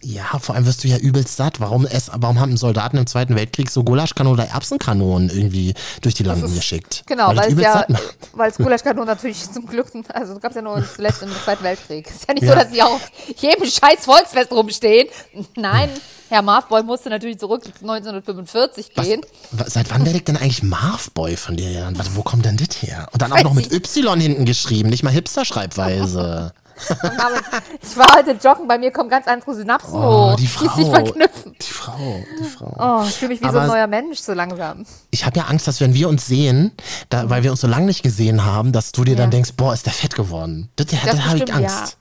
Ja, vor allem wirst du ja übelst satt. Warum, ess, warum haben Soldaten im Zweiten Weltkrieg so Gulaschkanonen oder Erbsenkanonen irgendwie durch die Landen geschickt? Genau, weil, weil es ja, weil es Gulaschkanonen natürlich zum Glück, also gab es ja nur zuletzt im Zweiten Weltkrieg. Ist ja nicht Ja. so, dass sie auf jedem scheiß Volksfest rumstehen. Nein, Herr Marfboy musste natürlich zurück 1945 Was, gehen. wa- seit wann werde ich denn eigentlich Marvboy von dir genannt? Warte, wo kommt denn das her? Und dann auch Weiß noch mit. Y hinten geschrieben, nicht mal Hipster-Schreibweise. Und ich war heute joggen, bei mir kommen ganz andere Synapsen Oh, hoch, die sich Frau. verknüpfen. Die Frau, die Frau. Oh, ich fühle mich wie so Aber- ein neuer Mensch so langsam. Ich habe ja Angst, dass wenn wir uns sehen, da, weil wir uns so lange nicht gesehen haben, dass du dir dann Ja. denkst, boah, ist der fett geworden. Das, das, Das habe ich Angst.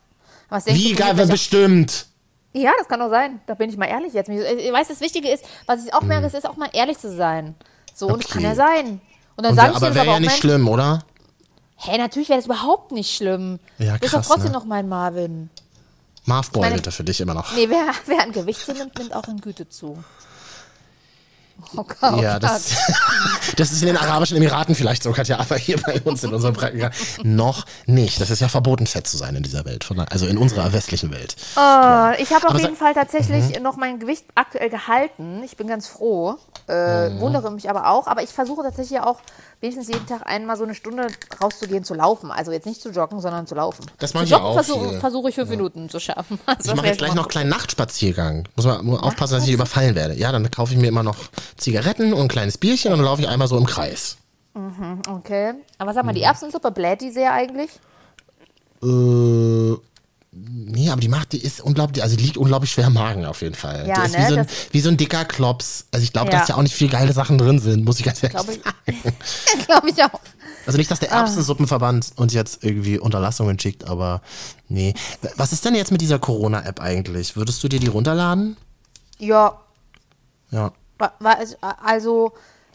ja. Wie geil, welcher- bestimmt. Ja, das kann doch sein. Da bin ich mal ehrlich jetzt. Ich weiß, das Wichtige ist, was ich auch merke, es ist auch mal ehrlich zu sein. So, und Mhm. Okay. kann ja sein. Und dann Und sage ich aber das wäre ja auch, nicht schlimm, oder? Hey, natürlich wäre das überhaupt nicht schlimm. Ja, du bist krass, doch trotzdem ne? noch mein Marvin. Marvboy meine- bitte für dich immer noch. Nee, wer, wer an Gewicht zunimmt, nimmt auch an Güte zu. Oh Gott, ja, das, das ist in den Arabischen Emiraten vielleicht sogar, ja, aber hier bei uns in unserem Breitengrad noch nicht. Das ist ja verboten, fett zu sein in dieser Welt, also in unserer westlichen Welt. Oh, ich habe auf Aber jeden Mhm. Fall tatsächlich noch mein Gewicht aktuell gehalten. Ich bin ganz froh. Äh, Mhm. Wundere mich aber auch. Aber ich versuche tatsächlich auch wenigstens jeden Tag einmal so eine Stunde rauszugehen, zu laufen. Also jetzt nicht zu joggen, sondern zu laufen. Das mache ich ja auch versuche viel. versuche ich fünf Minuten zu schaffen. Also Ich mache jetzt gleich noch einen kleinen Nachtspaziergang. Muss man muss aufpassen, dass ich nicht überfallen werde. Ja, dann kaufe ich mir immer noch Zigaretten und ein kleines Bierchen und dann laufe ich einmal so im Kreis. Okay. Aber sag mal, Mhm. die Erbsensuppe bläht die sehr eigentlich? Äh, nee, aber die macht, die ist unglaublich, also die liegt unglaublich schwer im Magen auf jeden Fall. Ja, die ist ne, wie, so ein, wie so ein dicker Klops. Also ich glaube, Ja. dass da auch nicht viel geile Sachen drin sind, muss ich ganz ehrlich Glaube sagen. glaube ich auch. Also nicht, dass der Erbsensuppenverband uns jetzt irgendwie Unterlassungen schickt, aber nee. Was ist denn jetzt mit dieser Corona-App eigentlich? Würdest du dir die runterladen? Ja, Ja. Also- Also,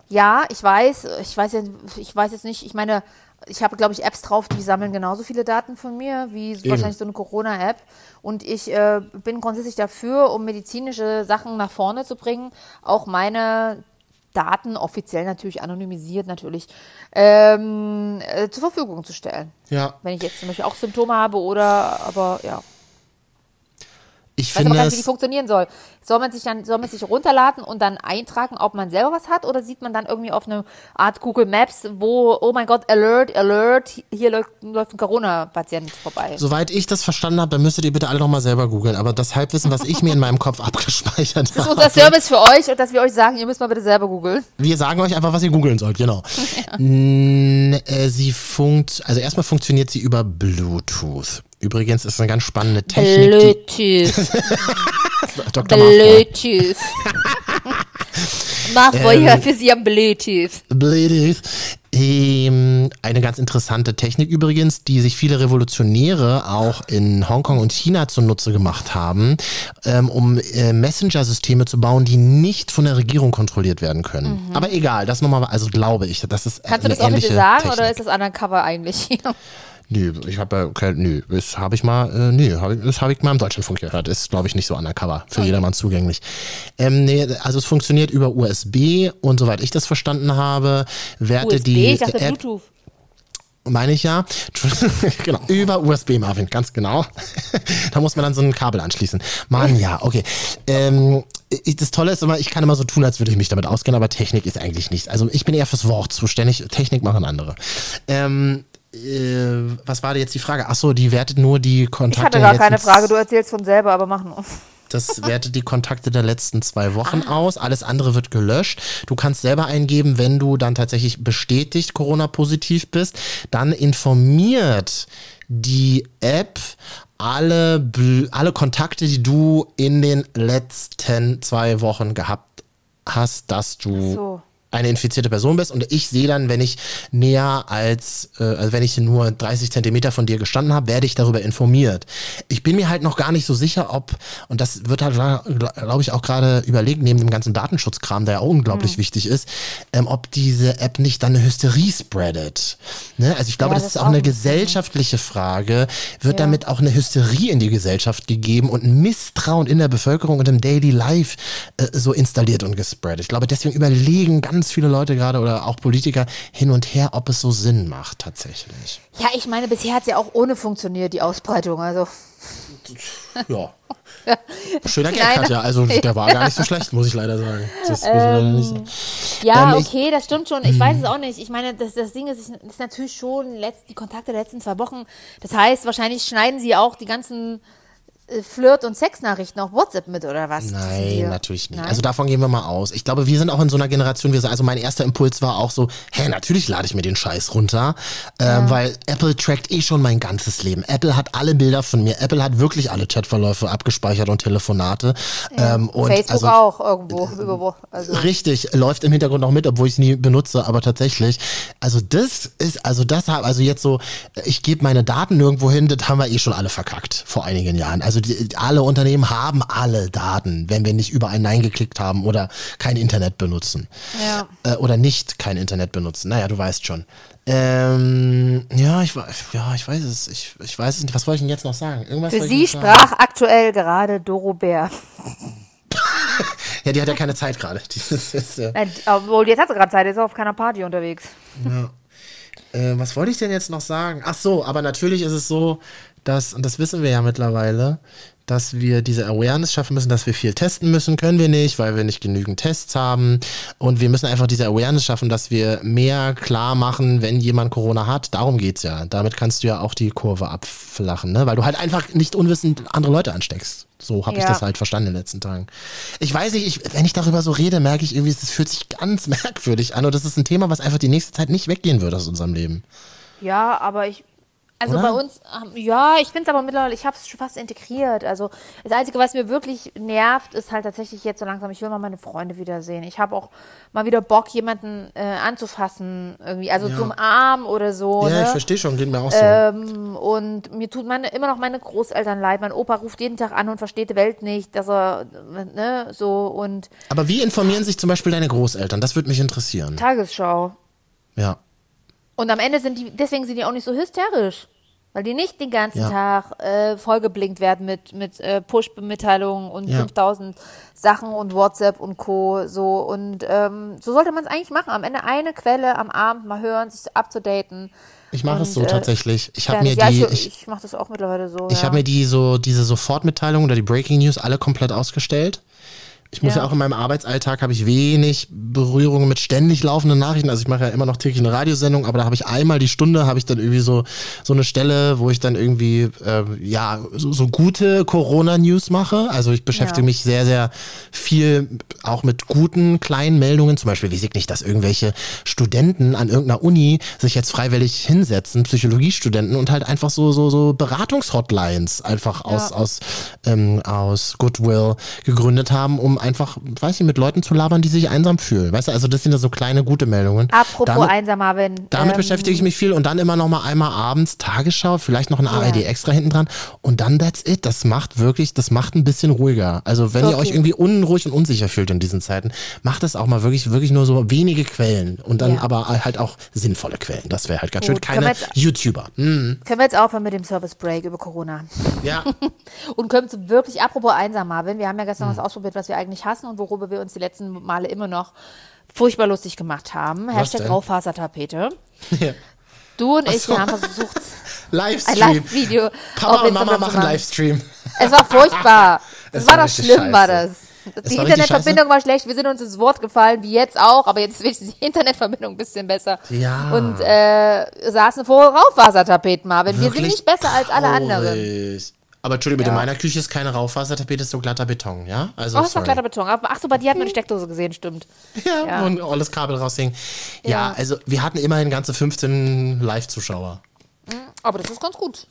ja, ich weiß, ich weiß, ja- ich weiß jetzt nicht, ich meine, ich habe, glaube ich, Apps drauf, die sammeln genauso viele Daten von mir wie wahrscheinlich so eine Corona-App. Und ich äh, bin grundsätzlich dafür, um medizinische Sachen nach vorne zu bringen, auch meine Daten, offiziell natürlich anonymisiert natürlich, ähm, äh, zur Verfügung zu stellen. Ja. Wenn ich jetzt zum Beispiel auch Symptome habe oder, aber ja. Ich weiß aber finde gar nicht, wie die funktionieren soll. Soll man sich dann, soll man sich runterladen und dann eintragen, ob man selber was hat, oder sieht man dann irgendwie auf eine Art Google Maps, wo, oh mein Gott, Alert, Alert, hier läuft, läuft ein Corona-Patient vorbei. Soweit ich das verstanden habe, dann müsstet ihr bitte alle nochmal selber googeln. Aber das Halbwissen, was ich mir in meinem Kopf abgespeichert Das ist habe. unser Service für euch und dass wir euch sagen, ihr müsst mal bitte selber googeln. Wir sagen euch einfach, was ihr googeln sollt, genau. N- äh, sie funkt, also erstmal funktioniert sie über Bluetooth. Übrigens ist eine ganz spannende Technik. Bluetooth, Dr. Bluetooth. Mach Ähm, ja für sie am Bluetooth. Bluetooth. Ähm, eine ganz interessante Technik übrigens, die sich viele Revolutionäre auch in Hongkong und China zunutze gemacht haben, ähm, um äh, Messenger-Systeme zu bauen, die nicht von der Regierung kontrolliert werden können. Aber egal, das nochmal, also glaube ich, das ist Mhm. Kannst du das ähnliche sagen Technik. oder ist das undercover eigentlich? Nö, ich habe ja kein, nö, das habe ich mal, äh, nö, hab das habe ich mal im Deutschlandfunk gehört. Ist, glaube ich, nicht so undercover, für jedermann zugänglich. Ähm, nee, also es funktioniert über USB und soweit ich das verstanden habe, werte USB, die ich dachte App, Bluetooth. meine ich ja, genau, über USB, Marvin, ganz genau. da muss man dann so ein Kabel anschließen. Mann, ja, okay. Ähm, das Tolle ist immer, ich kann immer so tun, als würde ich mich damit auskennen, aber Technik ist eigentlich nichts. Also ich bin eher fürs Wort zuständig, Technik machen andere. Ähm, äh, was war jetzt die Frage? Achso, die wertet nur die Ich Kontakte. hatte der gar keine Frage, du erzählst von selber, aber mach nur. das wertet die Kontakte der letzten zwei Wochen Ah. aus. Alles andere wird gelöscht. Du kannst selber eingeben, wenn du dann tatsächlich bestätigt Corona-positiv bist, dann informiert die App alle, alle Kontakte, die du in den letzten zwei Wochen gehabt hast, dass du So. Eine infizierte Person bist und ich sehe dann, wenn ich näher als, äh, also wenn ich nur 30 Zentimeter von dir gestanden habe, werde ich darüber informiert. Ich bin mir halt noch gar nicht so sicher, ob, und das wird halt, glaube ich, auch gerade überlegt, neben dem ganzen Datenschutzkram, der ja auch unglaublich wichtig ist, ähm, ob diese App nicht dann eine Hysterie spreadet. Ne? Also ich glaube, Ja, das, das ist auch auch eine gesellschaftliche Frage. Wird Ja. damit auch eine Hysterie in die Gesellschaft gegeben und ein Misstrauen in der Bevölkerung und im Daily Life äh, so installiert und gespreadet? Ich glaube, deswegen überlegen ganz viele Leute gerade oder auch Politiker hin und her, ob es so Sinn macht tatsächlich. Ja, ich meine, bisher hat es ja auch ohne funktioniert, die Ausbreitung. Also, Ja. Schöner Gag hat ja, also der war gar nicht so schlecht, muss ich leider sagen. Nicht sagen. ja, Ähm, okay, das stimmt schon. Ich weiß es auch nicht. Ich meine, das, das Ding ist, ist natürlich schon letzt, die Kontakte der letzten zwei Wochen. Das heißt, wahrscheinlich schneiden sie auch die ganzen Flirt- und Sexnachrichten auf WhatsApp mit oder was? Nein, natürlich nicht. Nein? Also davon gehen wir mal aus. Ich glaube, wir sind auch in so einer Generation, wir, also mein erster Impuls war auch so, hä, natürlich lade ich mir den Scheiß runter, ähm, weil Apple trackt eh schon mein ganzes Leben. Apple hat alle Bilder von mir. Apple hat wirklich alle Chatverläufe abgespeichert und Telefonate. Ähm, und Facebook also, auch irgendwo. Über, also, Richtig, läuft im Hintergrund noch mit, obwohl ich es nie benutze, aber tatsächlich. Also das ist, also das hab, also jetzt so, ich gebe meine Daten irgendwo hin, das haben wir eh schon alle verkackt vor einigen Jahren. Also die, alle Unternehmen haben alle Daten, wenn wir nicht überall Nein geklickt haben oder kein Internet benutzen. ja. Äh, oder nicht kein Internet benutzen. Naja, du weißt schon. Ähm, ja, ich, ja, ich weiß es. Ich, ich weiß es nicht. Was wollte ich denn jetzt noch sagen? Irgendwas Für sie noch sagen. sprach aktuell gerade Doro Bär. Ja, die hat ja keine Zeit gerade. Äh, obwohl, jetzt hat sie gerade Zeit, ist auf keiner Party unterwegs. Äh, was wollte ich denn jetzt noch sagen? Ach so, aber natürlich ist es so, dass, und das wissen wir ja mittlerweile, dass wir diese Awareness schaffen müssen, dass wir viel testen müssen, können wir nicht, weil wir nicht genügend Tests haben. Und wir müssen einfach diese Awareness schaffen, dass wir mehr klar machen, wenn jemand Corona hat. Darum geht's ja. Damit kannst du ja auch die Kurve abflachen, ne? weil du halt einfach nicht unwissend andere Leute ansteckst. So habe ich Ja. das halt verstanden in den letzten Tagen. Ich weiß nicht, ich, wenn ich darüber so rede, merke ich irgendwie, es fühlt sich ganz merkwürdig an. Und das ist ein Thema, was einfach die nächste Zeit nicht weggehen wird aus unserem Leben. Ja, aber ich, Also Oder? bei uns, ähm, ja, ich finde es aber mittlerweile, ich habe es schon fast integriert. Also das Einzige, was mir wirklich nervt, ist halt tatsächlich jetzt so langsam, ich will mal meine Freunde wiedersehen. Ich habe auch mal wieder Bock, jemanden äh, anzufassen, irgendwie, also zum Arm oder so. Ja, ne? ich verstehe schon, geht mir auch so. Ähm, und mir tut meine, immer noch meine Großeltern leid. Mein Opa ruft jeden Tag an und versteht die Welt nicht, dass er, ne, so und Aber wie informieren sich zum Beispiel deine Großeltern? Das würde mich interessieren. Tagesschau. Ja. Und am Ende sind die, deswegen sind die auch nicht so hysterisch. Weil die nicht den ganzen Ja. Tag äh, vollgeblinkt werden mit, mit äh, Push-Mitteilungen und Ja. 5000 Sachen und WhatsApp und Co. So. Und ähm, so sollte man es eigentlich machen. Am Ende eine Quelle am Abend mal hören, sich abzudaten. Ich mache es so äh, tatsächlich. Ich habe mir fertig. die, ja, ich, ich, ich mache das auch mittlerweile so. ich ja. habe mir die so diese Sofortmitteilungen oder die Breaking News alle komplett ausgestellt. Ich muss ja. Ja. auch in meinem Arbeitsalltag habe ich wenig Berührungen mit ständig laufenden Nachrichten. Also ich mache ja immer noch täglich eine Radiosendung, aber da habe ich einmal die Stunde habe ich dann irgendwie so so eine Stelle, wo ich dann irgendwie äh, ja so, so gute Corona-News mache. Also ich beschäftige Ja. mich sehr sehr viel auch mit guten kleinen Meldungen. Zum Beispiel weiß ich nicht, dass irgendwelche Studenten an irgendeiner Uni sich jetzt freiwillig hinsetzen, Psychologiestudenten und halt einfach so so so Beratungshotlines einfach aus aus ähm, aus Goodwill gegründet haben, um einfach, weiß ich, mit Leuten zu labern, die sich einsam fühlen. Weißt du, also das sind ja so kleine gute Meldungen. Apropos damit, einsam, Marvin. damit ähm, beschäftige ich mich viel und dann immer noch mal einmal abends Tagesschau, vielleicht noch ein ARD extra hinten dran und dann that's it. Das macht wirklich, das macht ein bisschen ruhiger. Also wenn ihr Okay. euch irgendwie unruhig und unsicher fühlt in diesen Zeiten, macht es auch mal wirklich, wirklich nur so wenige Quellen und dann Ja. aber halt auch sinnvolle Quellen. Das wäre halt ganz schön. Gut, wir Keine jetzt- YouTuber. Hm. Können wir jetzt aufhören mit dem Service Break über Corona? Ja. Und können wirklich, apropos einsam, Marvin, wir haben ja gestern Hm. was ausprobiert, was wir eigentlich hassen und worüber wir uns die letzten Male immer noch furchtbar lustig gemacht haben. Hashtag denn? Raufasertapete. Ja. Du und ich, so. haben versucht, ein Livestream. Live-Video Papa und Mama machen. Livestream. Es war furchtbar. Es Es war war doch schlimm, war scheiße. das. Es Die war Internetverbindung war schlecht, wir sind uns ins Wort gefallen, wie jetzt auch, aber jetzt ist die Internetverbindung ein bisschen besser. Ja. Und äh, saßen vor Raufasertapeten, Marvin. Wir sind Wirklich nicht besser als alle anderen. Aber Entschuldigung, bitte, in meiner Küche ist keine Raufasertapete, ist so glatter Beton, ja? Also, Oh, war sorry. glatter Beton. Aber- Ach so, bei dir hat man die Steckdose gesehen, stimmt. Ja, Ja. ein alles Kabel raushing. Ja. Ja. also wir hatten immerhin ganze 15 Live-Zuschauer. Aber das ist ganz gut.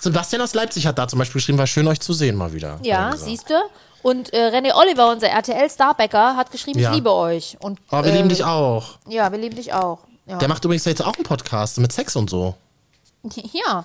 Sebastian aus Leipzig hat da zum Beispiel geschrieben, war schön, euch zu sehen mal wieder. Ja, siehst du? Und äh, René Oliver, unser RTL-Starbacker, hat geschrieben, Ja. ich liebe euch. Und, Oh, wir äh, lieben dich auch. Ja, wir lieben dich auch. Ja. Der macht übrigens jetzt auch einen Podcast mit Sex und so. ja.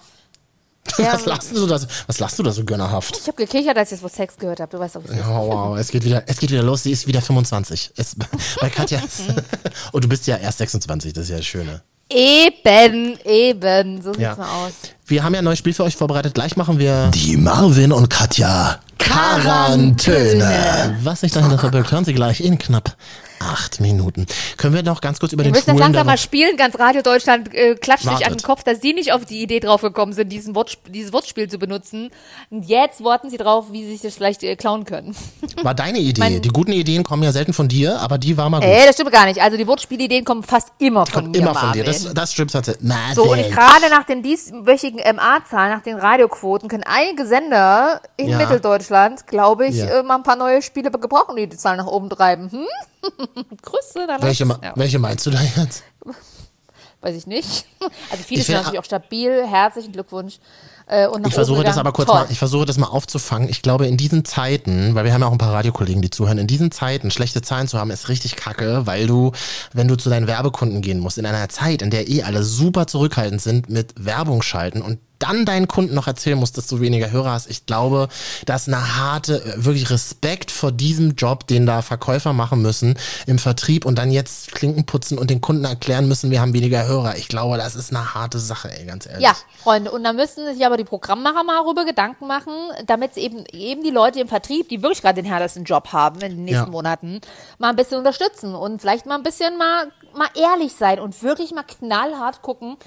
Ja, Was lachst du da, so- was lachst du da so gönnerhaft? ich habe gekichert, als ich das Wort Sex gehört habe. Du weißt es ist. Oh, wow, es geht wieder, es geht wieder los. Sie ist wieder 25. Es, bei Katja. und du bist ja erst 26, das ist ja das Schöne. Eben, eben. So sieht's Ja. mal aus. Wir haben ja ein neues Spiel für euch vorbereitet. Gleich machen wir die Marvin und Katja Quarantäne. Was sich dahinter verbirgt, hören Sie gleich in knapp acht Minuten. Können wir noch ganz kurz über Wir den müssen das langsam mal spielen. Ganz Radio Deutschland äh, klatscht sich an den Kopf, dass sie nicht auf die Idee drauf gekommen sind, diesen Wortsp dieses Wortspiel zu benutzen. Und jetzt warten sie drauf, wie sie sich das vielleicht äh, klauen können. War deine Idee. Mein- die guten Ideen kommen ja selten von dir, aber die war mal gut. Äh, das stimmt gar nicht. Also die Wortspielideen kommen fast immer von Kommt mir, immer von dir. Marvin. Das, das stimmt tatsächlich. So, und Marvin. gerade nach den dieswöchigen MA-Zahlen, nach den Radioquoten, können einige Sender in Ja. Mitteldeutschland, glaube ich, Ja. äh, mal ein paar neue Spiele gebrauchen, die die Zahlen nach oben treiben. Hm? Grüße, da welche, ja, welche meinst du da jetzt? Weiß ich nicht. Also viele Ich sind natürlich auch stabil. Herzlichen Glückwunsch. Äh, Ich versuche das aber kurz Toll. mal, ich versuche das mal aufzufangen. Ich glaube, in diesen Zeiten, weil wir haben ja auch ein paar Radiokollegen, die zuhören, in diesen Zeiten schlechte Zahlen zu haben, ist richtig kacke, weil du, wenn du zu deinen Werbekunden gehen musst, in einer Zeit, in der eh alle super zurückhaltend sind mit Werbung schalten und dann deinen Kunden noch erzählen musst, dass du weniger Hörer hast. Ich glaube, das ist eine harte, äh, wirklich Respekt vor diesem Job, den da Verkäufer machen müssen im Vertrieb und dann jetzt Klinken putzen und den Kunden erklären müssen, wir haben weniger Hörer. Ich glaube, das ist eine harte Sache, ey, ganz ehrlich. Ja, Freunde, und da müssen sich aber die Programmmacher mal darüber Gedanken machen, damit eben, eben die Leute im Vertrieb, die wirklich gerade den härtesten Job haben in den nächsten Ja. Monaten, mal ein bisschen unterstützen und vielleicht mal ein bisschen mal, mal ehrlich sein und wirklich mal knallhart gucken,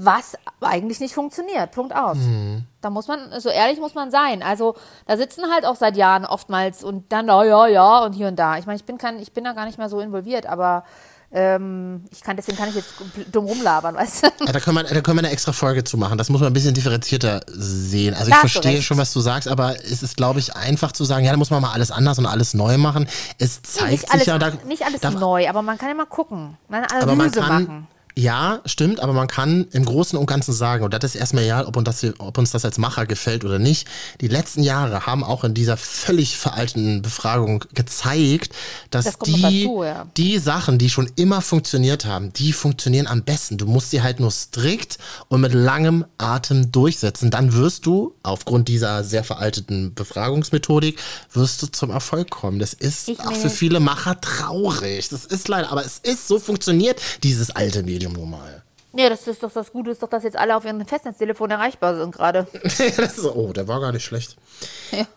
was eigentlich nicht funktioniert. Punkt aus. Mhm. Da muss man, so ehrlich muss man sein. Also da sitzen halt auch seit Jahren oftmals und dann, ja, ja, ja und hier und da. Ich meine, ich bin kein, ich bin da gar nicht mehr so involviert, aber ähm, ich kann, deswegen kann ich jetzt dumm rumlabern, weißt du? Ja, da, können wir, da können wir eine extra Folge zu machen. Das muss man ein bisschen differenzierter sehen. Also ich Da du verstehe schon, was du sagst, aber es ist, glaube ich, einfach zu sagen, ja, da muss man mal alles anders und alles neu machen. Es zeigt nicht alles, sich ja, da, nicht alles da, neu, aber man kann ja mal gucken, mal eine aber man Analyse kann, machen. Ja, stimmt, aber man kann im Großen und Ganzen sagen, und das ist erstmal egal, ob, uns das, ob uns das als Macher gefällt oder nicht, die letzten Jahre haben auch in dieser völlig veralteten Befragung gezeigt, dass Das die, dazu, ja. die Sachen, die schon immer funktioniert haben, die funktionieren am besten. Du musst sie halt nur strikt und mit langem Atem durchsetzen. Dann wirst du, aufgrund dieser sehr veralteten Befragungsmethodik, wirst du zum Erfolg kommen. Das ist Ich auch für viele Macher traurig. Das ist leider, aber es ist, so funktioniert dieses alte Medium nun mal. Ja, das ist doch das Gute, ist doch, dass jetzt alle auf ihren Festnetztelefon erreichbar sind gerade. oh, der war gar nicht schlecht.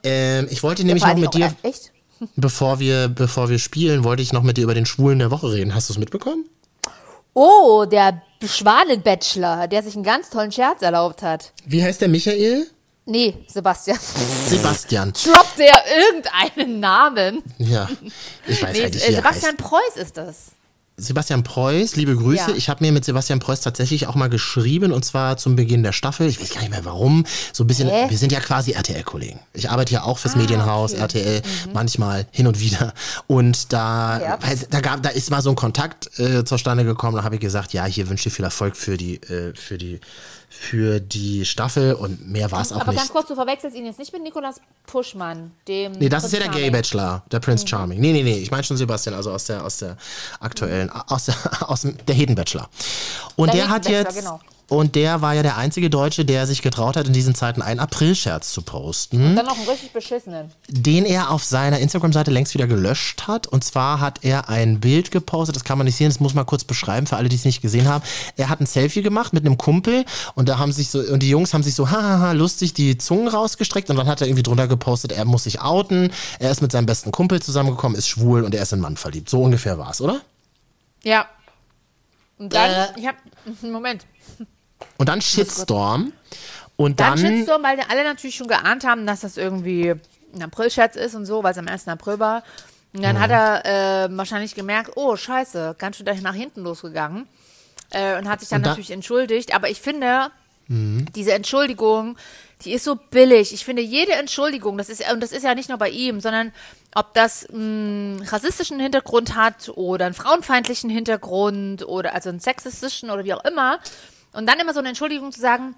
Ähm, ich wollte nämlich noch mit dir, Echt? bevor wir, bevor wir spielen, wollte ich noch mit dir über den Schwulen der Woche reden. Hast du es mitbekommen? Oh, der Schwanenbachelor, der sich einen ganz tollen Scherz erlaubt hat. Wie heißt der Michael? Nee, Sebastian. Sebastian. Droppt der irgendeinen Namen? Ja, ich weiß Nee, halt nicht, äh, wie er Sebastian. Preuß ist das. Sebastian Preuß, liebe Grüße. Ja. Ich habe mir mit Sebastian Preuß tatsächlich auch mal geschrieben und zwar zum Beginn der Staffel. Ich weiß gar nicht mehr warum. So ein bisschen, Hä? Ah, wir sind ja quasi RTL-Kollegen. Ich arbeite ja auch fürs Medienhaus, RTL, manchmal hin und wieder. Und da, Mhm. Ja. da, gab, da ist mal so ein Kontakt äh, zustande gekommen. Da habe ich gesagt, ja, hier wünsche ich viel Erfolg für die, äh, für die, für die Staffel und mehr war es auch Aber nicht. ganz kurz, du verwechselst ihn jetzt nicht mit Nikolas Puschmann, dem. Nee, das ist ja der Prinz Gay Charming. Bachelor, der Mhm. Prince Charming. Nee, nee, nee, ich meine schon Sebastian, also aus der, aus der aktuellen, aus der, aus dem, der Heden Bachelor. Und Der der, hat jetzt, genau. Und der war ja der einzige Deutsche, der sich getraut hat, in diesen Zeiten einen Aprilscherz zu posten, Dann noch einen richtig beschissenen. den er auf seiner Instagram-Seite längst wieder gelöscht hat. Und zwar hat er ein Bild gepostet, das kann man nicht sehen, das muss man kurz beschreiben für alle, die es nicht gesehen haben. Er hat ein Selfie gemacht mit einem Kumpel und da haben sich so, und die Jungs haben sich so, hahaha, lustig die Zungen rausgestreckt und dann hat er irgendwie drunter gepostet, er muss sich outen, er ist mit seinem besten Kumpel zusammengekommen, ist schwul und er ist in einen Mann verliebt. So ungefähr war es, oder? Ja. Und dann, Äh. ich hab, Moment. Und dann Shitstorm und Dann, dann, Shitstorm, weil alle natürlich schon geahnt haben, dass das irgendwie ein Aprilscherz ist und so, weil es am 1. April war. Und dann hat er äh, wahrscheinlich gemerkt, oh, scheiße, ganz schön nach hinten losgegangen. Äh, und hat sich dann da- natürlich entschuldigt. Aber ich finde, diese Entschuldigung, die ist so billig. Ich finde, jede Entschuldigung, das ist, und das ist ja nicht nur bei ihm, sondern ob das einen rassistischen Hintergrund hat oder einen frauenfeindlichen Hintergrund oder also einen sexistischen oder wie auch immer. Und dann immer so eine Entschuldigung zu sagen,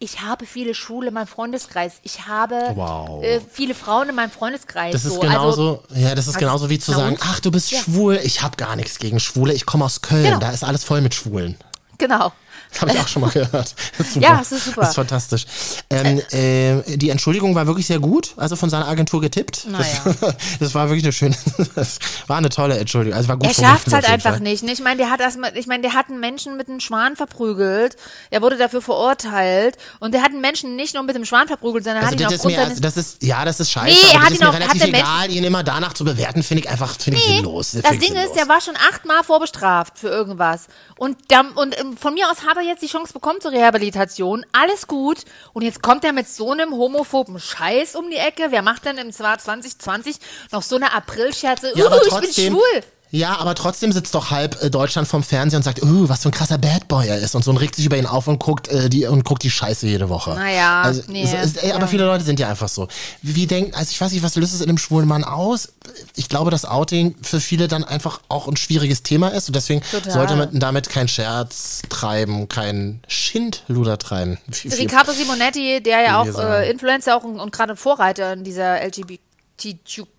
ich habe viele Schwule in meinem Freundeskreis. Ich habe Wow. äh, viele Frauen in meinem Freundeskreis. das ist so. genauso, Also, ja, das ist genauso wie zu sagen, ach, du bist Ja. schwul, ich habe gar nichts gegen Schwule, ich komme aus Köln, Genau. da ist alles voll mit Schwulen. genau. Das habe ich auch schon mal gehört. Das ist. Ja, das ist super. Das ist fantastisch. Ähm, äh, die Entschuldigung war wirklich sehr gut, also von seiner Agentur getippt. Naja. Das, das war wirklich eine schöne, das war eine tolle Entschuldigung. Also war gut Er schafft halt auf jeden einfach Fall. nicht. Ich meine, der hat erstmal, ich meine, der hat einen Menschen mit einem Schwan verprügelt. Er wurde dafür verurteilt und der hat einen Menschen nicht nur mit dem Schwan verprügelt, sondern Also hat ihn das ist aufgrund mir, das ist, ja, das ist scheiße, Nee, er hat das ist ihn auch- relativ hat egal, ihn immer danach zu bewerten, finde ich einfach, finde ich Nee, sinnlos. das find ich Ding ist, sinnlos. der war schon achtmal vorbestraft für irgendwas. Und, dann, und ähm, von mir aus hat er jetzt die Chance bekommen zur Rehabilitation. Alles gut. Und jetzt kommt er mit so einem homophoben Scheiß um die Ecke. Wer macht denn im Jahr 2020 noch so eine Aprilscherze? Ja, uh, ich bin schwul. Ja, aber trotzdem sitzt doch halb äh, Deutschland vom Fernseher und sagt, uh, was für ein krasser Bad Boy er ist und so und regt sich über ihn auf und guckt äh, die und guckt die Scheiße jede Woche. Naja, also, nee, so ist, ey, aber ja. viele Leute sind ja einfach so. Wie, wie denkt, also ich weiß nicht, was löst es in einem schwulen Mann aus? Ich glaube, dass Outing für viele dann einfach auch ein schwieriges Thema ist und deswegen Total. sollte man damit keinen Scherz treiben, keinen Schindluder treiben. Wie- Riccardo Simonetti, der ja auch äh, Influencer auch und, und gerade Vorreiter in dieser LGBTQ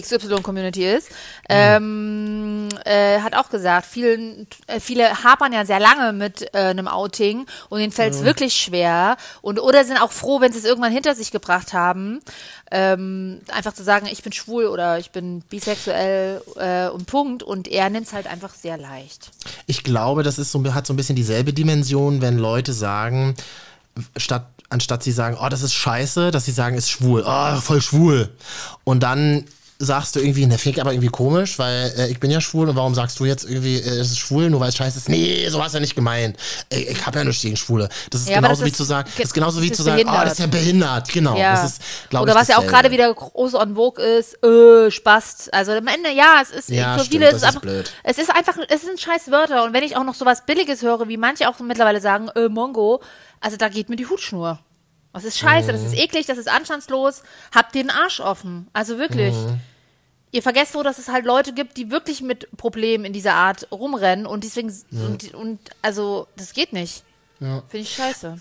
XY-Community ist, ähm, äh, hat auch gesagt, vielen, äh, viele hapern ja sehr lange mit äh, einem Outing und denen fällt es wirklich schwer und oder sind auch froh, wenn sie es irgendwann hinter sich gebracht haben, ähm, einfach zu sagen, ich bin schwul oder ich bin bisexuell äh, und Punkt und er nimmt es halt einfach sehr leicht. Ich glaube, das ist so, hat so ein bisschen dieselbe Dimension, wenn Leute sagen, statt, anstatt sie sagen, oh, das ist scheiße, dass sie sagen, ist schwul, oh, voll schwul. Und dann sagst du irgendwie, ne, finde ich aber irgendwie komisch, weil äh, ich bin ja schwul und warum sagst du jetzt irgendwie, äh, es ist schwul, nur weil es scheiße ist? Nee, so hast du ja nicht gemeint. Ey, ich habe ja nichts gegen Schwule. Das ist Ja, genauso das wie ist zu sagen, ge- das ist genauso wie zu sagen, oh, das ist ja behindert. Genau. Ja. Das ist, glaub Oder was ja auch gerade wieder groß on vogue ist, äh, Spast. Also am Ende, ja, es ist Ja, für stimmt, viele das es ist einfach, blöd. es ist einfach, es sind scheiß Wörter. Und wenn ich auch noch sowas Billiges höre, wie manche auch mittlerweile sagen, äh, Mongo, also da geht mir die Hutschnur. Das ist scheiße, Mhm. das ist eklig, das ist anstandslos. Habt den Arsch offen. Also wirklich. Mhm. Ihr vergesst so, dass es halt Leute gibt, die wirklich mit Problemen in dieser Art rumrennen und deswegen, und, und also, das geht nicht. Finde ich scheiße.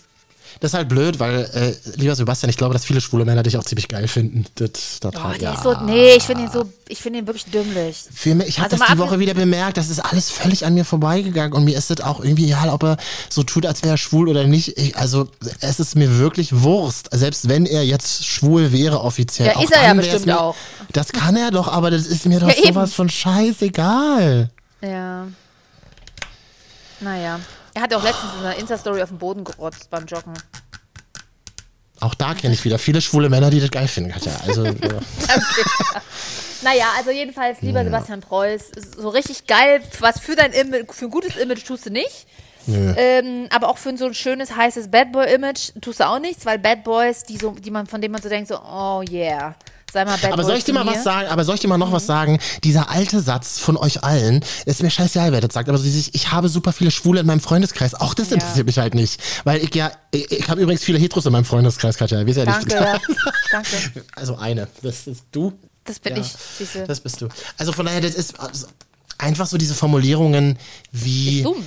Das ist halt blöd, weil, äh, lieber Sebastian, ich glaube, dass viele schwule Männer dich auch ziemlich geil finden. Das, das Oh, halt, ja. so, nee, ich finde ihn so, ich finde ihn wirklich dümmlich. Für mich, ich habe Also das die Woche wieder bemerkt, das ist alles völlig an mir vorbeigegangen und mir ist es auch irgendwie egal, ob er so tut, als wäre er schwul oder nicht. Ich, also es ist mir wirklich Wurst, selbst wenn er jetzt schwul wäre offiziell. Ja, auch ist er ja bestimmt mir, auch. Das kann er doch, aber das ist mir doch Ja, eben. sowas von scheißegal. Ja. Naja. Er hat auch letztens in einer Insta-Story auf den Boden gerotzt beim Joggen. Auch da kenne ich wieder viele schwule Männer, die das geil finden. Katja. Also, äh, Naja, also jedenfalls, lieber Sebastian Preuß, so richtig geil, was für dein Image, für ein gutes Image tust du nicht. Ähm, aber auch für so ein schönes, heißes Bad Boy-Image tust du auch nichts, weil Bad Boys, die so, die man, von denen man so denkt, so, oh yeah, sei mal Bad Aber soll ich dir mal was sagen? Aber soll ich dir mal noch was sagen? Dieser alte Satz von euch allen, ist mir scheißegal, wer das sagt, aber so dieses, ich habe super viele Schwule in meinem Freundeskreis. Auch das interessiert mich halt nicht. Weil ich ja, ich, ich habe übrigens viele Heteros in meinem Freundeskreis, Katja. Wie ist ja nicht Danke, ja. danke. Also eine. Das ist du. Das bin Ja, ich, siehste. Das bist du. Also von daher, das ist also einfach so diese Formulierungen wie. Dumm.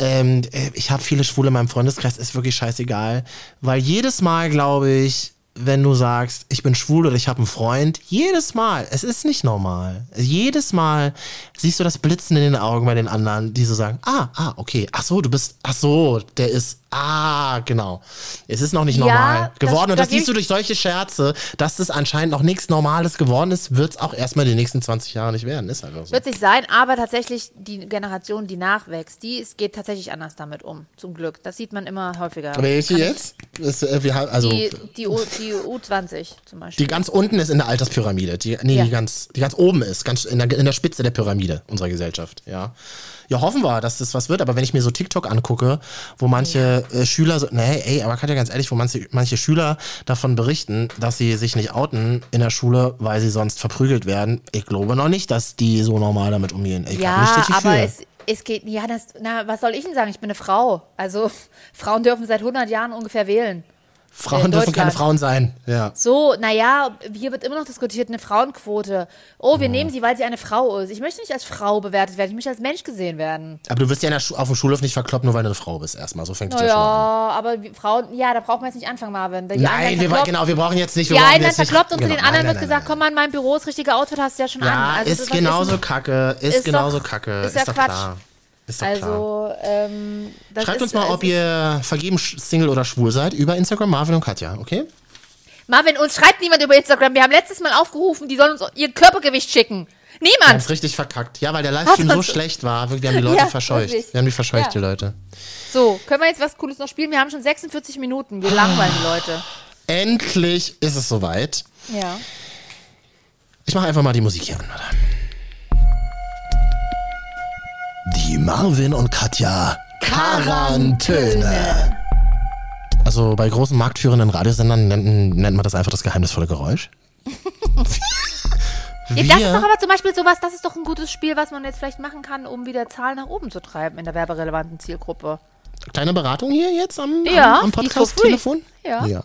Ähm, äh, ich habe viele Schwule in meinem Freundeskreis, ist wirklich scheißegal. Weil jedes Mal, glaube ich, wenn du sagst, ich bin schwul oder ich habe einen Freund, jedes Mal, es ist nicht normal. Jedes Mal siehst du das Blitzen in den Augen bei den anderen, die so sagen, ah, ah, okay, ach so, du bist, ach so, der ist, ah, genau. Es ist noch nicht Ja, normal das- geworden und da das siehst du durch solche Scherze, dass das anscheinend noch nichts Normales geworden ist, wird es auch erstmal die nächsten 20 Jahre nicht werden. Ist einfach so. Wird sich sein, aber tatsächlich die Generation, die nachwächst, die es geht tatsächlich anders damit um. Zum Glück. Das sieht man immer häufiger. Welche jetzt? Ist, äh, wir haben, also Die, die, U, die U20 zum Beispiel. Die ganz unten ist in der Alterspyramide. Die, nee, Ja. die, ganz, die ganz oben ist, ganz in der, in der Spitze der Pyramide unserer Gesellschaft. Ja. ja, hoffen wir, dass das was wird. Aber wenn ich mir so TikTok angucke, wo manche äh, Schüler so, nee, ey, aber kann ja ganz ehrlich, wo manche, manche Schüler davon berichten, dass sie sich nicht outen in der Schule, weil sie sonst verprügelt werden. Ich glaube noch nicht, dass die so normal damit umgehen. Ich ja, nicht richtig aber für. es, es geht, ja, das, na, was soll ich denn sagen? Ich bin eine Frau. Also, Frauen dürfen seit 100 Jahren ungefähr wählen. Frauen dürfen keine. Frauen sein. Ja. So, naja, hier wird immer noch diskutiert, eine Frauenquote. Oh, wir nehmen sie, weil sie eine Frau ist. Ich möchte nicht als Frau bewertet werden, ich möchte als Mensch gesehen werden. Aber du wirst ja in der Schu auf dem Schulhof nicht verkloppt, nur weil du eine Frau bist erstmal. So fängt es ja Naja, schon an. aber wie- Frauen, ja, da brauchen wir jetzt nicht anfangen, Marvin. Die Nein, wir, genau, wir brauchen jetzt nicht. Wir Die einen werden verkloppt und zu genau, den anderen nein, wird nein, gesagt, nein, komm mal in mein Büro, das richtige Outfit hast du ja schon an. Ja, Also, ist genauso denn- kacke, ist, ist genauso doch- kacke, ist ist, ja doch Quatsch. klar. Ist doch. Also, ähm, Schreibt uns mal, es ob ihr vergeben, Single oder schwul seid, über Instagram Marvin und Katja, okay? Marvin, uns schreibt niemand über Instagram. Wir haben letztes Mal aufgerufen, die sollen uns ihr Körpergewicht schicken. Wir haben Niemand. es richtig verkackt. Ja, weil der Livestream so schlecht war. Wir haben die Leute Ja, verscheucht. wirklich. Wir haben die verscheucht, Ja. die Leute. So, können wir jetzt was Cooles noch spielen? Wir haben schon 46 Minuten. Wir langweilen die Leute. Endlich ist es soweit. Ja. Ich mache einfach mal die Musik hier an, warte. Die Marvin und Katja Quarantäne. Also bei großen marktführenden Radiosendern nennt, nennt man das einfach das geheimnisvolle Geräusch. Ja, das ist doch aber zum Beispiel sowas, das ist doch ein gutes Spiel, was man jetzt vielleicht machen kann, um wieder Zahlen nach oben zu treiben in der werberelevanten Zielgruppe. Kleine Beratung hier jetzt am, Ja, am, am. Podcast-Telefon? Ja, ja.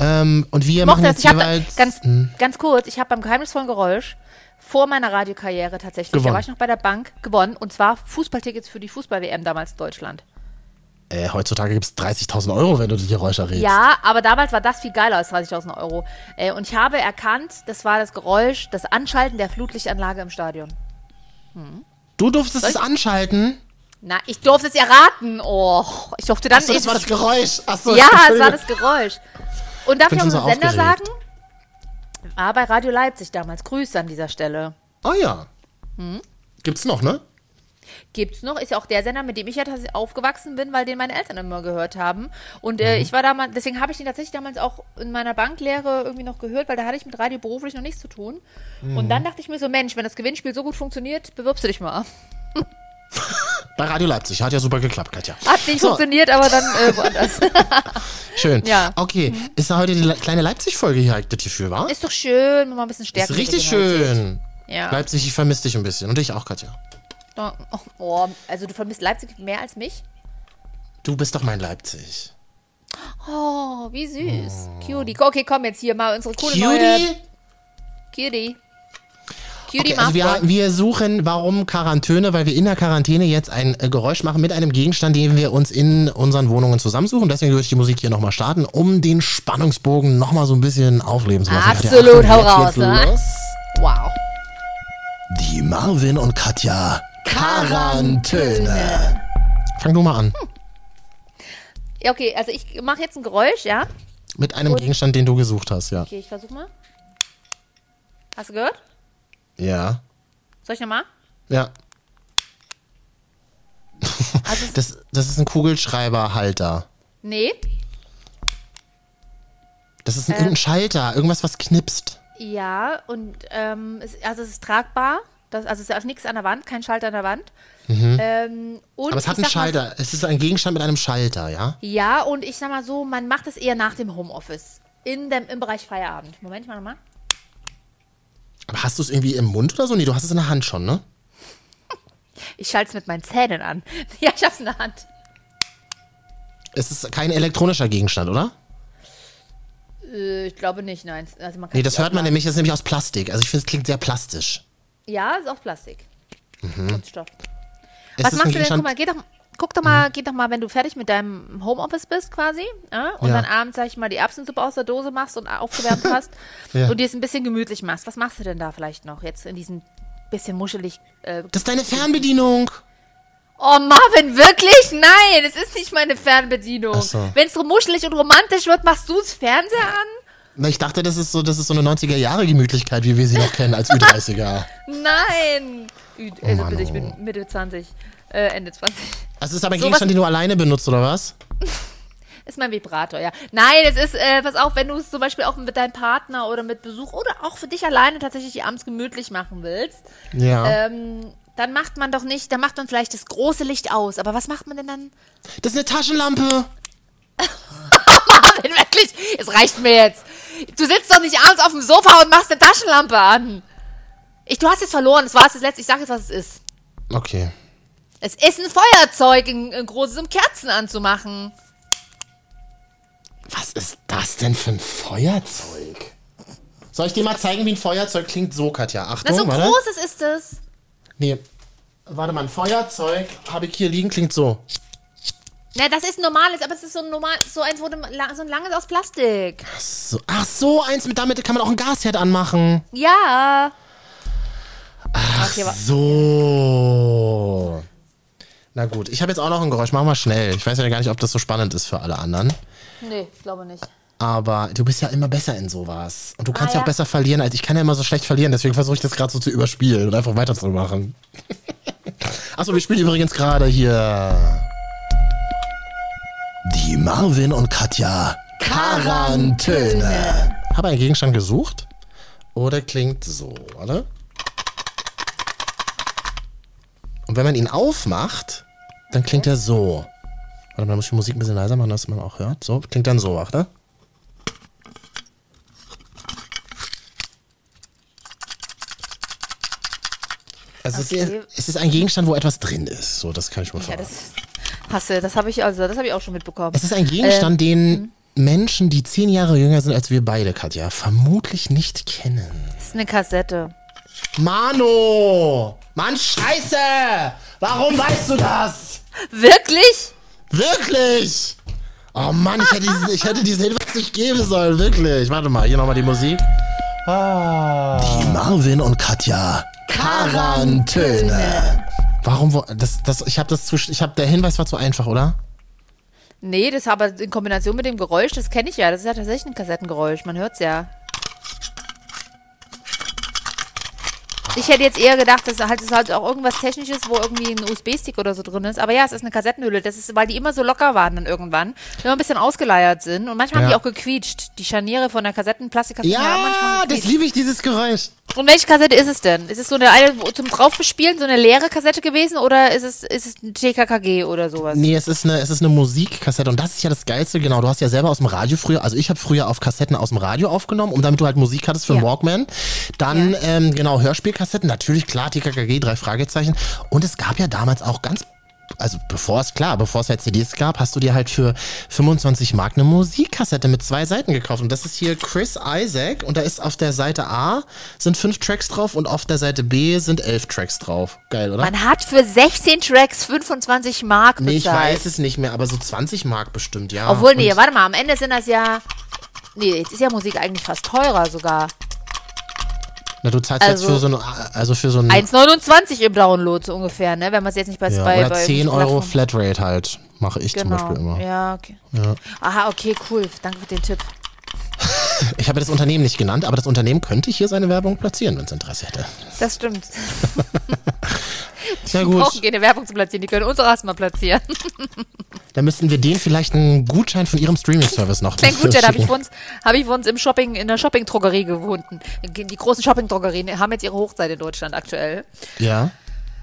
Ähm, und wir Ich machen mochte das. jetzt Ich jeweils... ganz, Hm. ganz kurz, ich habe beim geheimnisvollen Geräusch vor meiner Radiokarriere tatsächlich, Gewonnen. da war ich noch bei der Bank, gewonnen. Und zwar Fußballtickets für die Fußball-WM damals in Deutschland. Äh, heutzutage gibt es 30.000 Euro, wenn du die Geräusche errätst. Ja, aber damals war das viel geiler als 30.000 Euro. Äh, und ich habe erkannt, das war das Geräusch, das Anschalten der Flutlichtanlage im Stadion. Du durftest es anschalten. Na, ich durfte es erraten. Oh, ich durfte dann. Achso, das war das Geräusch. Achso, ja, es war das Geräusch. Und darf bin ich auch so Sender sagen? War bei Radio Leipzig damals. Grüße an dieser Stelle. Ah ja. Hm? Gibt's noch, ne? Gibt's noch, ist ja auch der Sender, mit dem ich ja tatsächlich aufgewachsen bin, weil den meine Eltern immer gehört haben. Und Mhm. äh, ich war damals, deswegen habe ich den tatsächlich damals auch in meiner Banklehre irgendwie noch gehört, weil da hatte ich mit Radio beruflich noch nichts zu tun. Mhm. Und dann dachte ich mir so, Mensch, wenn das Gewinnspiel so gut funktioniert, bewirbst du dich mal. Bei Radio Leipzig. Hat ja super geklappt, Katja. Hat nicht So. funktioniert, aber dann äh, woanders. Schön. Ja. Okay. Ist da heute die le- kleine Leipzig-Folge hier das hierfür, war? Ist doch schön, wenn man ein bisschen stärker Ist richtig schön. Ja. Leipzig, ich vermisse dich ein bisschen. Und dich auch, Katja. Oh, oh, also du vermisst Leipzig mehr als mich? Du bist doch mein Leipzig. Oh, wie süß. Cutie. Okay, komm jetzt hier mal unsere coole neue... Cutie? Cutie. Okay, also wir, wir suchen, warum Quarantäne, weil wir in der Quarantäne jetzt ein äh, Geräusch machen mit einem Gegenstand, den wir uns in unseren Wohnungen zusammensuchen. Deswegen würde ich die Musik hier nochmal starten, um den Spannungsbogen nochmal so ein bisschen aufleben zu lassen. Absolut, Katja, hau raus, ne? Wow. Die Marvin und Katja Quarantäne. Fang du mal an. Ja, okay, also ich mache jetzt ein Geräusch, ja? Mit einem Gegenstand, den du gesucht hast, ja. Okay, ich versuch mal. Hast du gehört? Ja. Soll ich nochmal? Ja. Also, Das, das ist ein Kugelschreiberhalter. nee. Das ist ein, irgendein Schalter, irgendwas, was knipst. Ja, und ähm, es, also es ist tragbar. Das, also es ist auch nichts an der Wand, kein Schalter an der Wand. Ähm, und Mhm. Aber es hat einen sag mal- Schalter. Es ist ein Gegenstand mit einem Schalter, ja? Ja, und ich sag mal so, man macht es eher nach dem Homeoffice. In dem, Im Bereich Feierabend. Moment, ich mach nochmal. Aber hast du es irgendwie im Mund oder so? Nee, du hast es in der Hand schon, ne? Ich schalte es mit meinen Zähnen an. Ja, ich hab's in der Hand. Es ist kein elektronischer Gegenstand, oder? Äh, ich glaube nicht, nein. Also man kann Nee, das hört man aufladen. nämlich, das ist nämlich aus Plastik. Also ich finde, es klingt sehr plastisch. Ja, ist auch Plastik. Kunststoff. Es Was machst du denn? Guck mal, geh doch, guck doch mal, geh doch mal, wenn du fertig mit deinem Homeoffice bist quasi, ja, und Ja. dann abends, sag ich mal, die Erbsensuppe aus der Dose machst und aufgewärmt hast Ja. und dir es ein bisschen gemütlich machst. Was machst du denn da vielleicht noch jetzt in diesem bisschen muschelig? Äh, Das ist deine Fernbedienung. oh Marvin, wirklich? Nein, es ist nicht meine Fernbedienung. So. Wenn es so muschelig und romantisch wird, machst du das Fernseher an? Na, ich dachte, das ist so, das ist so eine 90er-Jahre-Gemütlichkeit, wie wir sie noch kennen als Ü30er. Nein. Ü- Also Mann, bitte, ich oh. bin Mitte 20, äh, Ende 20. Also es ist aber ein Sowas- Gegenstand, den du alleine benutzt, oder was? Ist mein Vibrator, ja. Nein, es ist, äh, pass auf, wenn du es zum Beispiel auch mit deinem Partner oder mit Besuch oder auch für dich alleine tatsächlich abends gemütlich machen willst, Ja. ähm, dann macht man doch nicht, dann macht man vielleicht das große Licht aus. Aber was macht man denn dann? Das ist eine Taschenlampe. Marvin, wirklich, es reicht mir jetzt. Du sitzt doch nicht abends auf dem Sofa und machst eine Taschenlampe an. Ich, du hast jetzt verloren, das war jetzt das letzte. Ich sag jetzt, was es ist. Okay. Es ist ein Feuerzeug, ein, ein großes, um Kerzen anzumachen. Was ist das denn für ein Feuerzeug? Soll ich dir mal zeigen, wie ein Feuerzeug klingt? So, Katja. Na, Achtung, so ein warte. großes ist es. Nee. Warte mal, ein Feuerzeug habe ich hier liegen, klingt so. Na, das ist ein normales, aber es ist so ein normal, so eins, la- so ein langes aus Plastik. so. Ach so, eins mit damit kann man auch ein Gasherd anmachen. Ja. okay, aber So. Na gut, ich habe jetzt auch noch ein Geräusch. Mach mal schnell. Ich weiß ja gar nicht, ob das so spannend ist für alle anderen. nee, ich glaube nicht. Aber du bist ja immer besser in sowas. Und du kannst Ah, ja ja. auch besser verlieren als ich kann ja immer so schlecht verlieren. Deswegen versuche ich das gerade so zu überspielen und einfach weiterzumachen. Achso, wir spielen übrigens gerade hier. Die Marvin und Katja Quarantäne. Habe einen Gegenstand gesucht. Oder klingt so, oder? Und wenn man ihn aufmacht, dann klingt er so. Warte mal, da muss ich die Musik ein bisschen leiser machen, dass man auch hört. So, klingt dann so, warte. Also Okay. es, ist, es ist ein Gegenstand, wo etwas drin ist. So, das kann ich mal Ja, verraten. das hast du, das habe ich, also, das habe ich auch schon mitbekommen. Es ist ein Gegenstand, den Menschen, die zehn Jahre jünger sind als wir beide, Katja, vermutlich nicht kennen. Das ist eine Kassette. Mano! Mann, scheiße! Warum weißt du das? Wirklich? Wirklich! Oh Mann, ich hätte, diesen, ich hätte diesen Hinweis nicht geben sollen, wirklich. Warte mal, hier nochmal die Musik. Ah. Die Marvin und Katja Quarantäne. Warum? wo- Das, das, ich habe das zu, ich habe der Hinweis war zu einfach, oder? Nee, das aber in Kombination mit dem Geräusch, das kenne ich ja. Das ist ja tatsächlich ein Kassettengeräusch. Man hört's ja. Ich hätte jetzt eher gedacht, dass halt, es halt auch irgendwas Technisches, wo irgendwie ein USB-Stick oder so drin ist. Aber ja, es ist eine Kassettenhülle. Das ist, weil die immer so locker waren dann irgendwann. Immer ein bisschen ausgeleiert sind. Und manchmal haben Ja. die auch gequietscht. Die Scharniere von der haben manchmal Ja, das liebe ich, dieses Geräusch. Und welche Kassette ist es denn? Ist es so eine, eine zum draufbespielen, so eine leere Kassette gewesen oder ist es, ist es ein TKKG oder sowas? Nee, es ist, eine, es ist eine Musikkassette und das ist ja das Geilste, genau. Du hast ja selber aus dem Radio früher, also ich habe früher auf Kassetten aus dem Radio aufgenommen, um damit du halt Musik hattest für den Ja. Walkman. Dann, ähm, genau, Hörspielkassetten, natürlich klar, TKKG, drei Fragezeichen. Und es gab ja damals auch ganz also bevor es klar, bevor es halt CDs gab, hast du dir halt für 25 Mark eine Musikkassette mit zwei Seiten gekauft. Und das ist hier Chris Isaac und da ist auf der Seite A sind fünf Tracks drauf und auf der Seite B sind elf Tracks drauf. Geil, oder? Man hat für 16 Tracks 25 Mark bezahlt. nee, ich weiß es nicht mehr, aber so 20 Mark bestimmt, ja. Obwohl, nee, Und- warte mal, am Ende sind das ja. Nee, jetzt ist ja Musik eigentlich fast teurer sogar. Na, du zahlst Also- jetzt für so eine, also für so ein 1,29 im Download so ungefähr, ne? Wenn man es jetzt nicht bei, ja, bei, oder bei 10 Euro Flatrate halt. Mache ich zum Genau. Beispiel immer. Ja, okay. Aha, okay, cool. Danke für den Tipp. Ich habe ja das Unternehmen nicht genannt, aber das Unternehmen könnte hier seine Werbung platzieren, wenn es Interesse hätte. Das stimmt. Die gut, brauchen keine Werbung zu platzieren, die können uns auch erstmal platzieren. dann müssten wir denen vielleicht einen Gutschein von ihrem Streaming-Service noch Kein Gutschein habe ich uns, habe ich uns im Shopping, in der Shopping-Drogerie gefunden. Die großen Shopping-Drogerien haben jetzt ihre Hochzeit in Deutschland aktuell. Ja.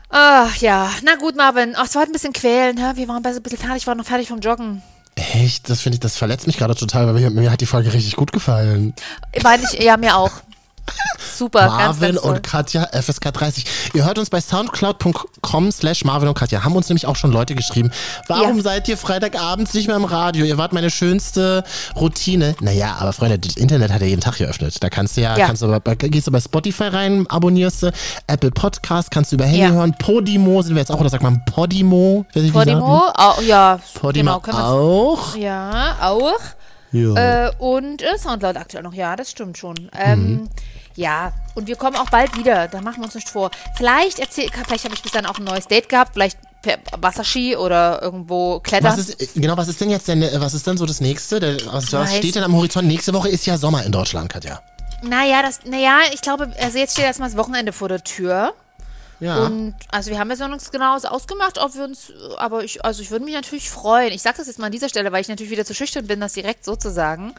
Ach ja, na gut, Marvin. Ach, es war halt ein bisschen quälen, hä? Wir waren ein bisschen fertig, waren noch fertig vom Joggen. Echt? Das finde ich, das verletzt mich gerade total, weil mir, mir hat die Folge richtig gut gefallen. Meine ich, ja, mir auch. Super, ganz, Marvin ganz toll. und Katja, FSK 30. Ihr hört uns bei soundcloud.com slash Marvin und Katja. Haben uns nämlich auch schon Leute geschrieben. Warum Ja. seid ihr Freitagabends nicht mehr im Radio? Ihr wart meine schönste Routine. Naja, aber Freunde, das Internet hat ja jeden Tag geöffnet. Da kannst du ja, Ja. kannst du bei, gehst du bei Spotify rein, abonnierst du, Apple Podcast, kannst du über Handy Ja. hören, Podimo sind wir jetzt auch, oder sagt man Podimo? Podimo, au, ja, Podimo genau, auch. Ja, auch. Ja. Äh, und äh, Soundcloud aktuell noch, ja, das stimmt schon. Ähm, Mhm. Ja, und wir kommen auch bald wieder, da machen wir uns nicht vor. Vielleicht erzähl, vielleicht habe ich bis dann auch ein neues Date gehabt, vielleicht per Wasserski oder irgendwo Klettern. Was ist, äh, genau, was ist denn jetzt denn, äh, was ist denn so das nächste? Der, was, was steht denn am Horizont? Nächste Woche ist ja Sommer in Deutschland, Katja. Naja, das, naja, ich glaube, also jetzt steht erstmal das Wochenende vor der Tür. Ja. Und also wir haben jetzt noch nichts genaues ausgemacht, ob wir uns, aber ich, also ich würde mich natürlich freuen. Ich sage das jetzt mal an dieser Stelle, weil ich natürlich wieder zu schüchtern bin, das direkt so zu sagen.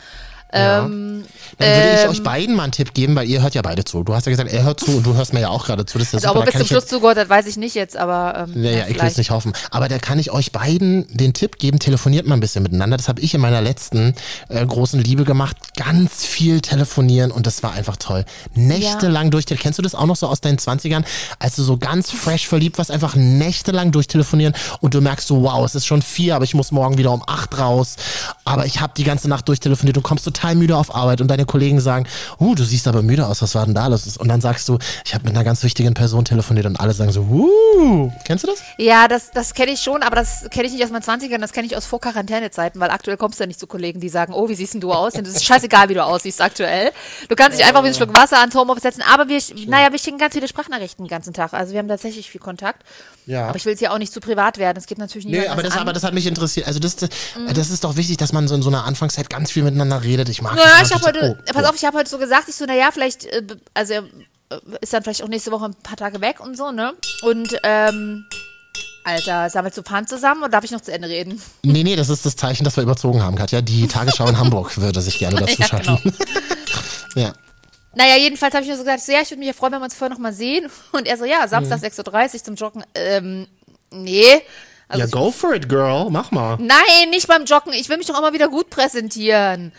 Ähm, Dann würde ich ähm, euch beiden mal einen Tipp geben, weil ihr hört ja beide zu. Du hast ja gesagt, er hört zu und du hörst mir ja auch gerade zu. Das ist ja also super. ob er bis zum Schluss zugehört hat, weiß ich nicht jetzt, aber ähm, Naja, ich will es nicht hoffen. Aber da kann ich euch beiden den Tipp geben, telefoniert mal ein bisschen miteinander. Das habe ich in meiner letzten äh, großen Liebe gemacht. Ganz viel telefonieren und das war einfach toll. Nächtelang durch. Kennst du das auch noch so aus deinen 20ern? Als du so ganz fresh verliebt warst, einfach nächtelang durchtelefonieren und du merkst so, wow, es ist schon vier, aber ich muss morgen wieder um acht raus. Aber ich habe die ganze Nacht durchtelefoniert und kommst total müde auf Arbeit und deine Kollegen sagen, uh, du siehst aber müde aus, was war denn da los? Und dann sagst du, ich habe mit einer ganz wichtigen Person telefoniert und alle sagen so, uh, kennst du das? Ja, das, das kenne ich schon, aber das kenne ich nicht aus meinen 20ern, das kenne ich aus Vor-Quarantäne-Zeiten, weil aktuell kommst du ja nicht zu Kollegen, die sagen, oh, wie siehst denn du aus? Und es ist scheißegal, wie du aussiehst aktuell. Du kannst dich einfach wie ein Schluck Wasser ans Homeoffice setzen, aber wir, naja, wir schicken ganz viele Sprachnachrichten den ganzen Tag. Also wir haben tatsächlich viel Kontakt. Ja. Aber ich will es ja auch nicht zu privat werden. Es geht natürlich nicht Nee, aber das, aber das hat mich interessiert. Also das, das ist doch wichtig, dass man so in so einer Anfangszeit ganz viel miteinander redet. Ich mag Naja, das ich habe heute, oh, pass oh. auf, ich habe heute so gesagt, ich so, naja, vielleicht, äh, also er äh, ist dann vielleicht auch nächste Woche ein paar Tage weg und so, ne? Und, ähm, Alter, sammelt so Pfand zusammen und darf ich noch zu Ende reden? Nee, nee, das ist das Zeichen, dass wir überzogen haben, Katja. Die Tagesschau in Hamburg würde sich gerne dazu Ja, schalten. genau. ja. Naja, jedenfalls habe ich mir so gesagt, so, ja, ich würde mich ja freuen, wenn wir uns vorher noch mal sehen. Und er so, ja, Samstag 6.30 Uhr zum Joggen. Ähm, nee. Also ja, ich- go for it, girl. Mach mal. Nein, nicht beim Joggen. Ich will mich doch immer wieder gut präsentieren.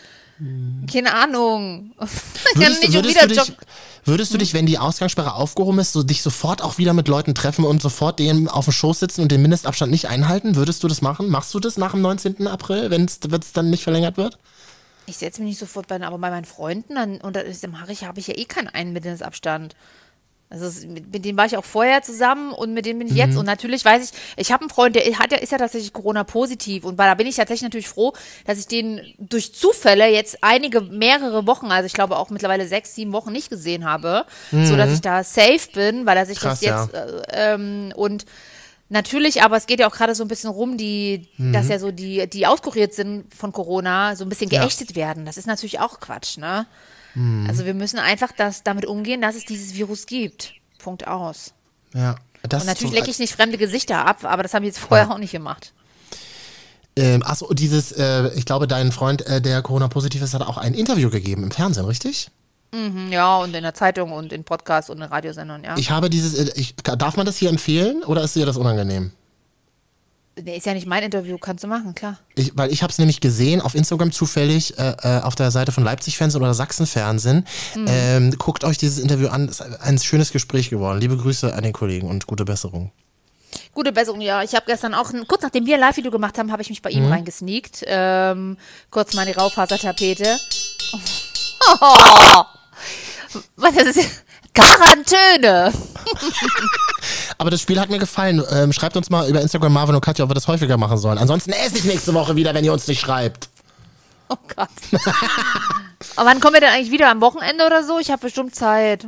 Keine Ahnung. Ich kann Würdest, nicht würdest, wieder du dich, joggen. würdest du dich, wenn die Ausgangssperre aufgehoben ist, so dich sofort auch wieder mit Leuten treffen und sofort denen auf dem Schoß sitzen und den Mindestabstand nicht einhalten? Würdest du das machen? Machst du das nach dem 19. April, wenn es dann nicht verlängert wird? Ich setze mich nicht sofort bei, aber bei meinen Freunden, dann, und das mache ich, habe ich ja eh keinen Einbindungsabstand. Also mit, mit denen war ich auch vorher zusammen und mit denen bin ich Mhm. jetzt. Und natürlich weiß ich, ich habe einen Freund, der hat ja, ist ja tatsächlich Corona-positiv. Und da bin ich tatsächlich natürlich froh, dass ich den durch Zufälle jetzt einige, mehrere Wochen, also ich glaube auch mittlerweile sechs, sieben Wochen nicht gesehen habe, so dass ich da safe bin, weil er sich Mhm. Krass, das jetzt äh, ähm, und Natürlich, aber es geht ja auch gerade so ein bisschen rum, die, dass ja so die, die auskuriert sind von Corona, so ein bisschen Mhm. Ja. geächtet werden. Das ist natürlich auch Quatsch, ne? Also wir müssen einfach das, damit umgehen, dass es dieses Virus gibt. Punkt aus. Ja. Das Und natürlich lecke ich nicht fremde Gesichter ab, aber das haben wir jetzt vorher auch nicht gemacht. Ähm, achso, dieses, äh, ich glaube, dein Freund, äh, der Corona-positiv ist, hat auch ein Interview gegeben im Fernsehen, richtig? Hm, Ja, und in der Zeitung und in Podcasts und in Radiosendern, ja. Ich habe dieses, äh, ich, darf man das hier empfehlen oder ist dir das unangenehm? Nee, ist ja nicht mein Interview, kannst du machen, klar. Ich, weil ich habe es nämlich gesehen auf Instagram zufällig äh, äh, auf der Seite von Leipzig Fernsehen oder Sachsen Fernsehen. Mhm. Ähm, guckt euch dieses Interview an. Es ist ein schönes Gespräch geworden. Liebe Grüße an den Kollegen und gute Besserung. Gute Besserung, ja. Ich habe gestern auch, ein, kurz nachdem wir ein Live-Video gemacht haben, habe ich mich bei Mhm. ihm reingesneakt. Ähm, kurz mal in die Raufasertapete. Oh. Was ist das? Quarantäne. Aber das Spiel hat mir gefallen. Ähm, schreibt uns mal über Instagram Marvin und Katja, ob wir das häufiger machen sollen. Ansonsten esse ich nächste Woche wieder, wenn ihr uns nicht schreibt. Oh Gott. Aber wann kommen wir denn eigentlich wieder? Am Wochenende oder so? Ich habe bestimmt Zeit.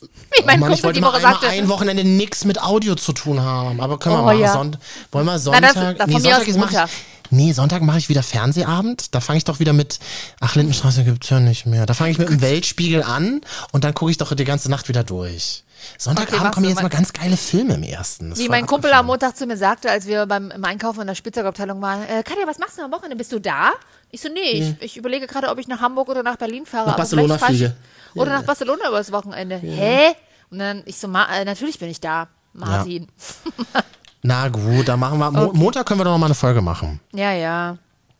Wie mein oh Mann, ich wollte die mal Woche sagte. ein Wochenende nichts mit Audio zu tun haben. Aber können wir Oh, machen. ja. Sonnt wollen wir Na, Sonntag? dann- dann von mir aus ist mach Montag. Nee, Sonntag mache ich wieder Fernsehabend. Da fange ich doch wieder mit. Ach, Lindenstraße gibt's ja nicht mehr. Da fange ich mit dem Weltspiegel an und dann gucke ich doch die ganze Nacht wieder durch. Sonntagabend Okay, kommen jetzt mal- ganz geile Filme im ersten. Das Wie mein Kumpel am Montag zu mir sagte, als wir beim im Einkaufen in der Spielzeugabteilung waren, äh, Katja, was machst du am Wochenende? Bist du da? Ich so, nee, ich, ich überlege gerade, ob ich nach Hamburg oder nach Berlin fahre. Nach Barcelona fliege. Oder nach Barcelona übers Wochenende. Hä? Und dann, ich so, Ma äh, natürlich bin ich da, Martin. Na gut, dann machen wir. Mo Montag können wir doch noch mal eine Folge machen. Ja, ja.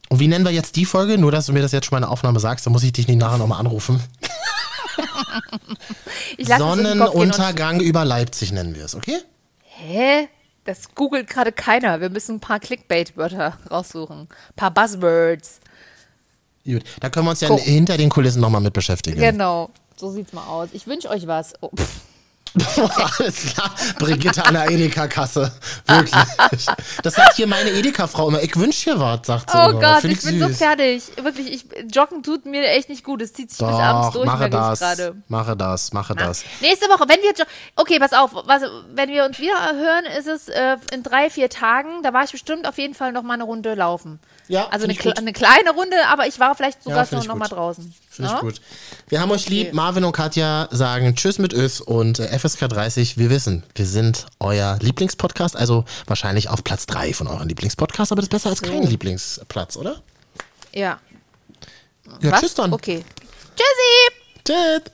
Und wie nennen wir jetzt die Folge? Nur, dass du mir das jetzt schon mal in der Aufnahme sagst, dann muss ich dich nicht nachher nochmal anrufen. Sonnenuntergang über Leipzig nennen wir es, okay? Hä? Das googelt gerade keiner. Wir müssen ein paar Clickbait-Wörter raussuchen. Ein paar Buzzwords. Gut, da können wir uns ja Guck. hinter den Kulissen nochmal mit beschäftigen. Genau. So sieht's mal aus. Ich wünsche euch was. Oh, Alles klar, Brigitte an der Edeka-Kasse. Wirklich. Das sagt hier meine Edeka-Frau immer. Ich wünsche dir was, sagt sie oh immer. Gott, Find ich bin so fertig. Wirklich, ich, Joggen tut mir echt nicht gut. Es zieht sich bis abends Doch, durch, mache ich das, gerade. mache das, mache das. Nächste Woche, wenn wir jo- okay, pass auf, was, wenn wir uns wieder hören, ist es äh, in drei, vier Tagen. Da war ich bestimmt auf jeden Fall noch mal eine Runde laufen. Ja, Also eine, kle- eine kleine Runde, aber ich war vielleicht sogar Ja, ich noch mal draußen. Finde Ja? ich gut. Wir haben euch lieb. Marvin und Katja sagen Tschüss mit Ös und äh, FSK 30. Wir wissen, wir sind euer Lieblingspodcast, also wahrscheinlich auf Platz 3 von euren Lieblingspodcasts, aber das ist besser als kein Lieblingsplatz, oder? Ja. Ja, Was? tschüss dann. Okay. Tschüssi! Tschüss.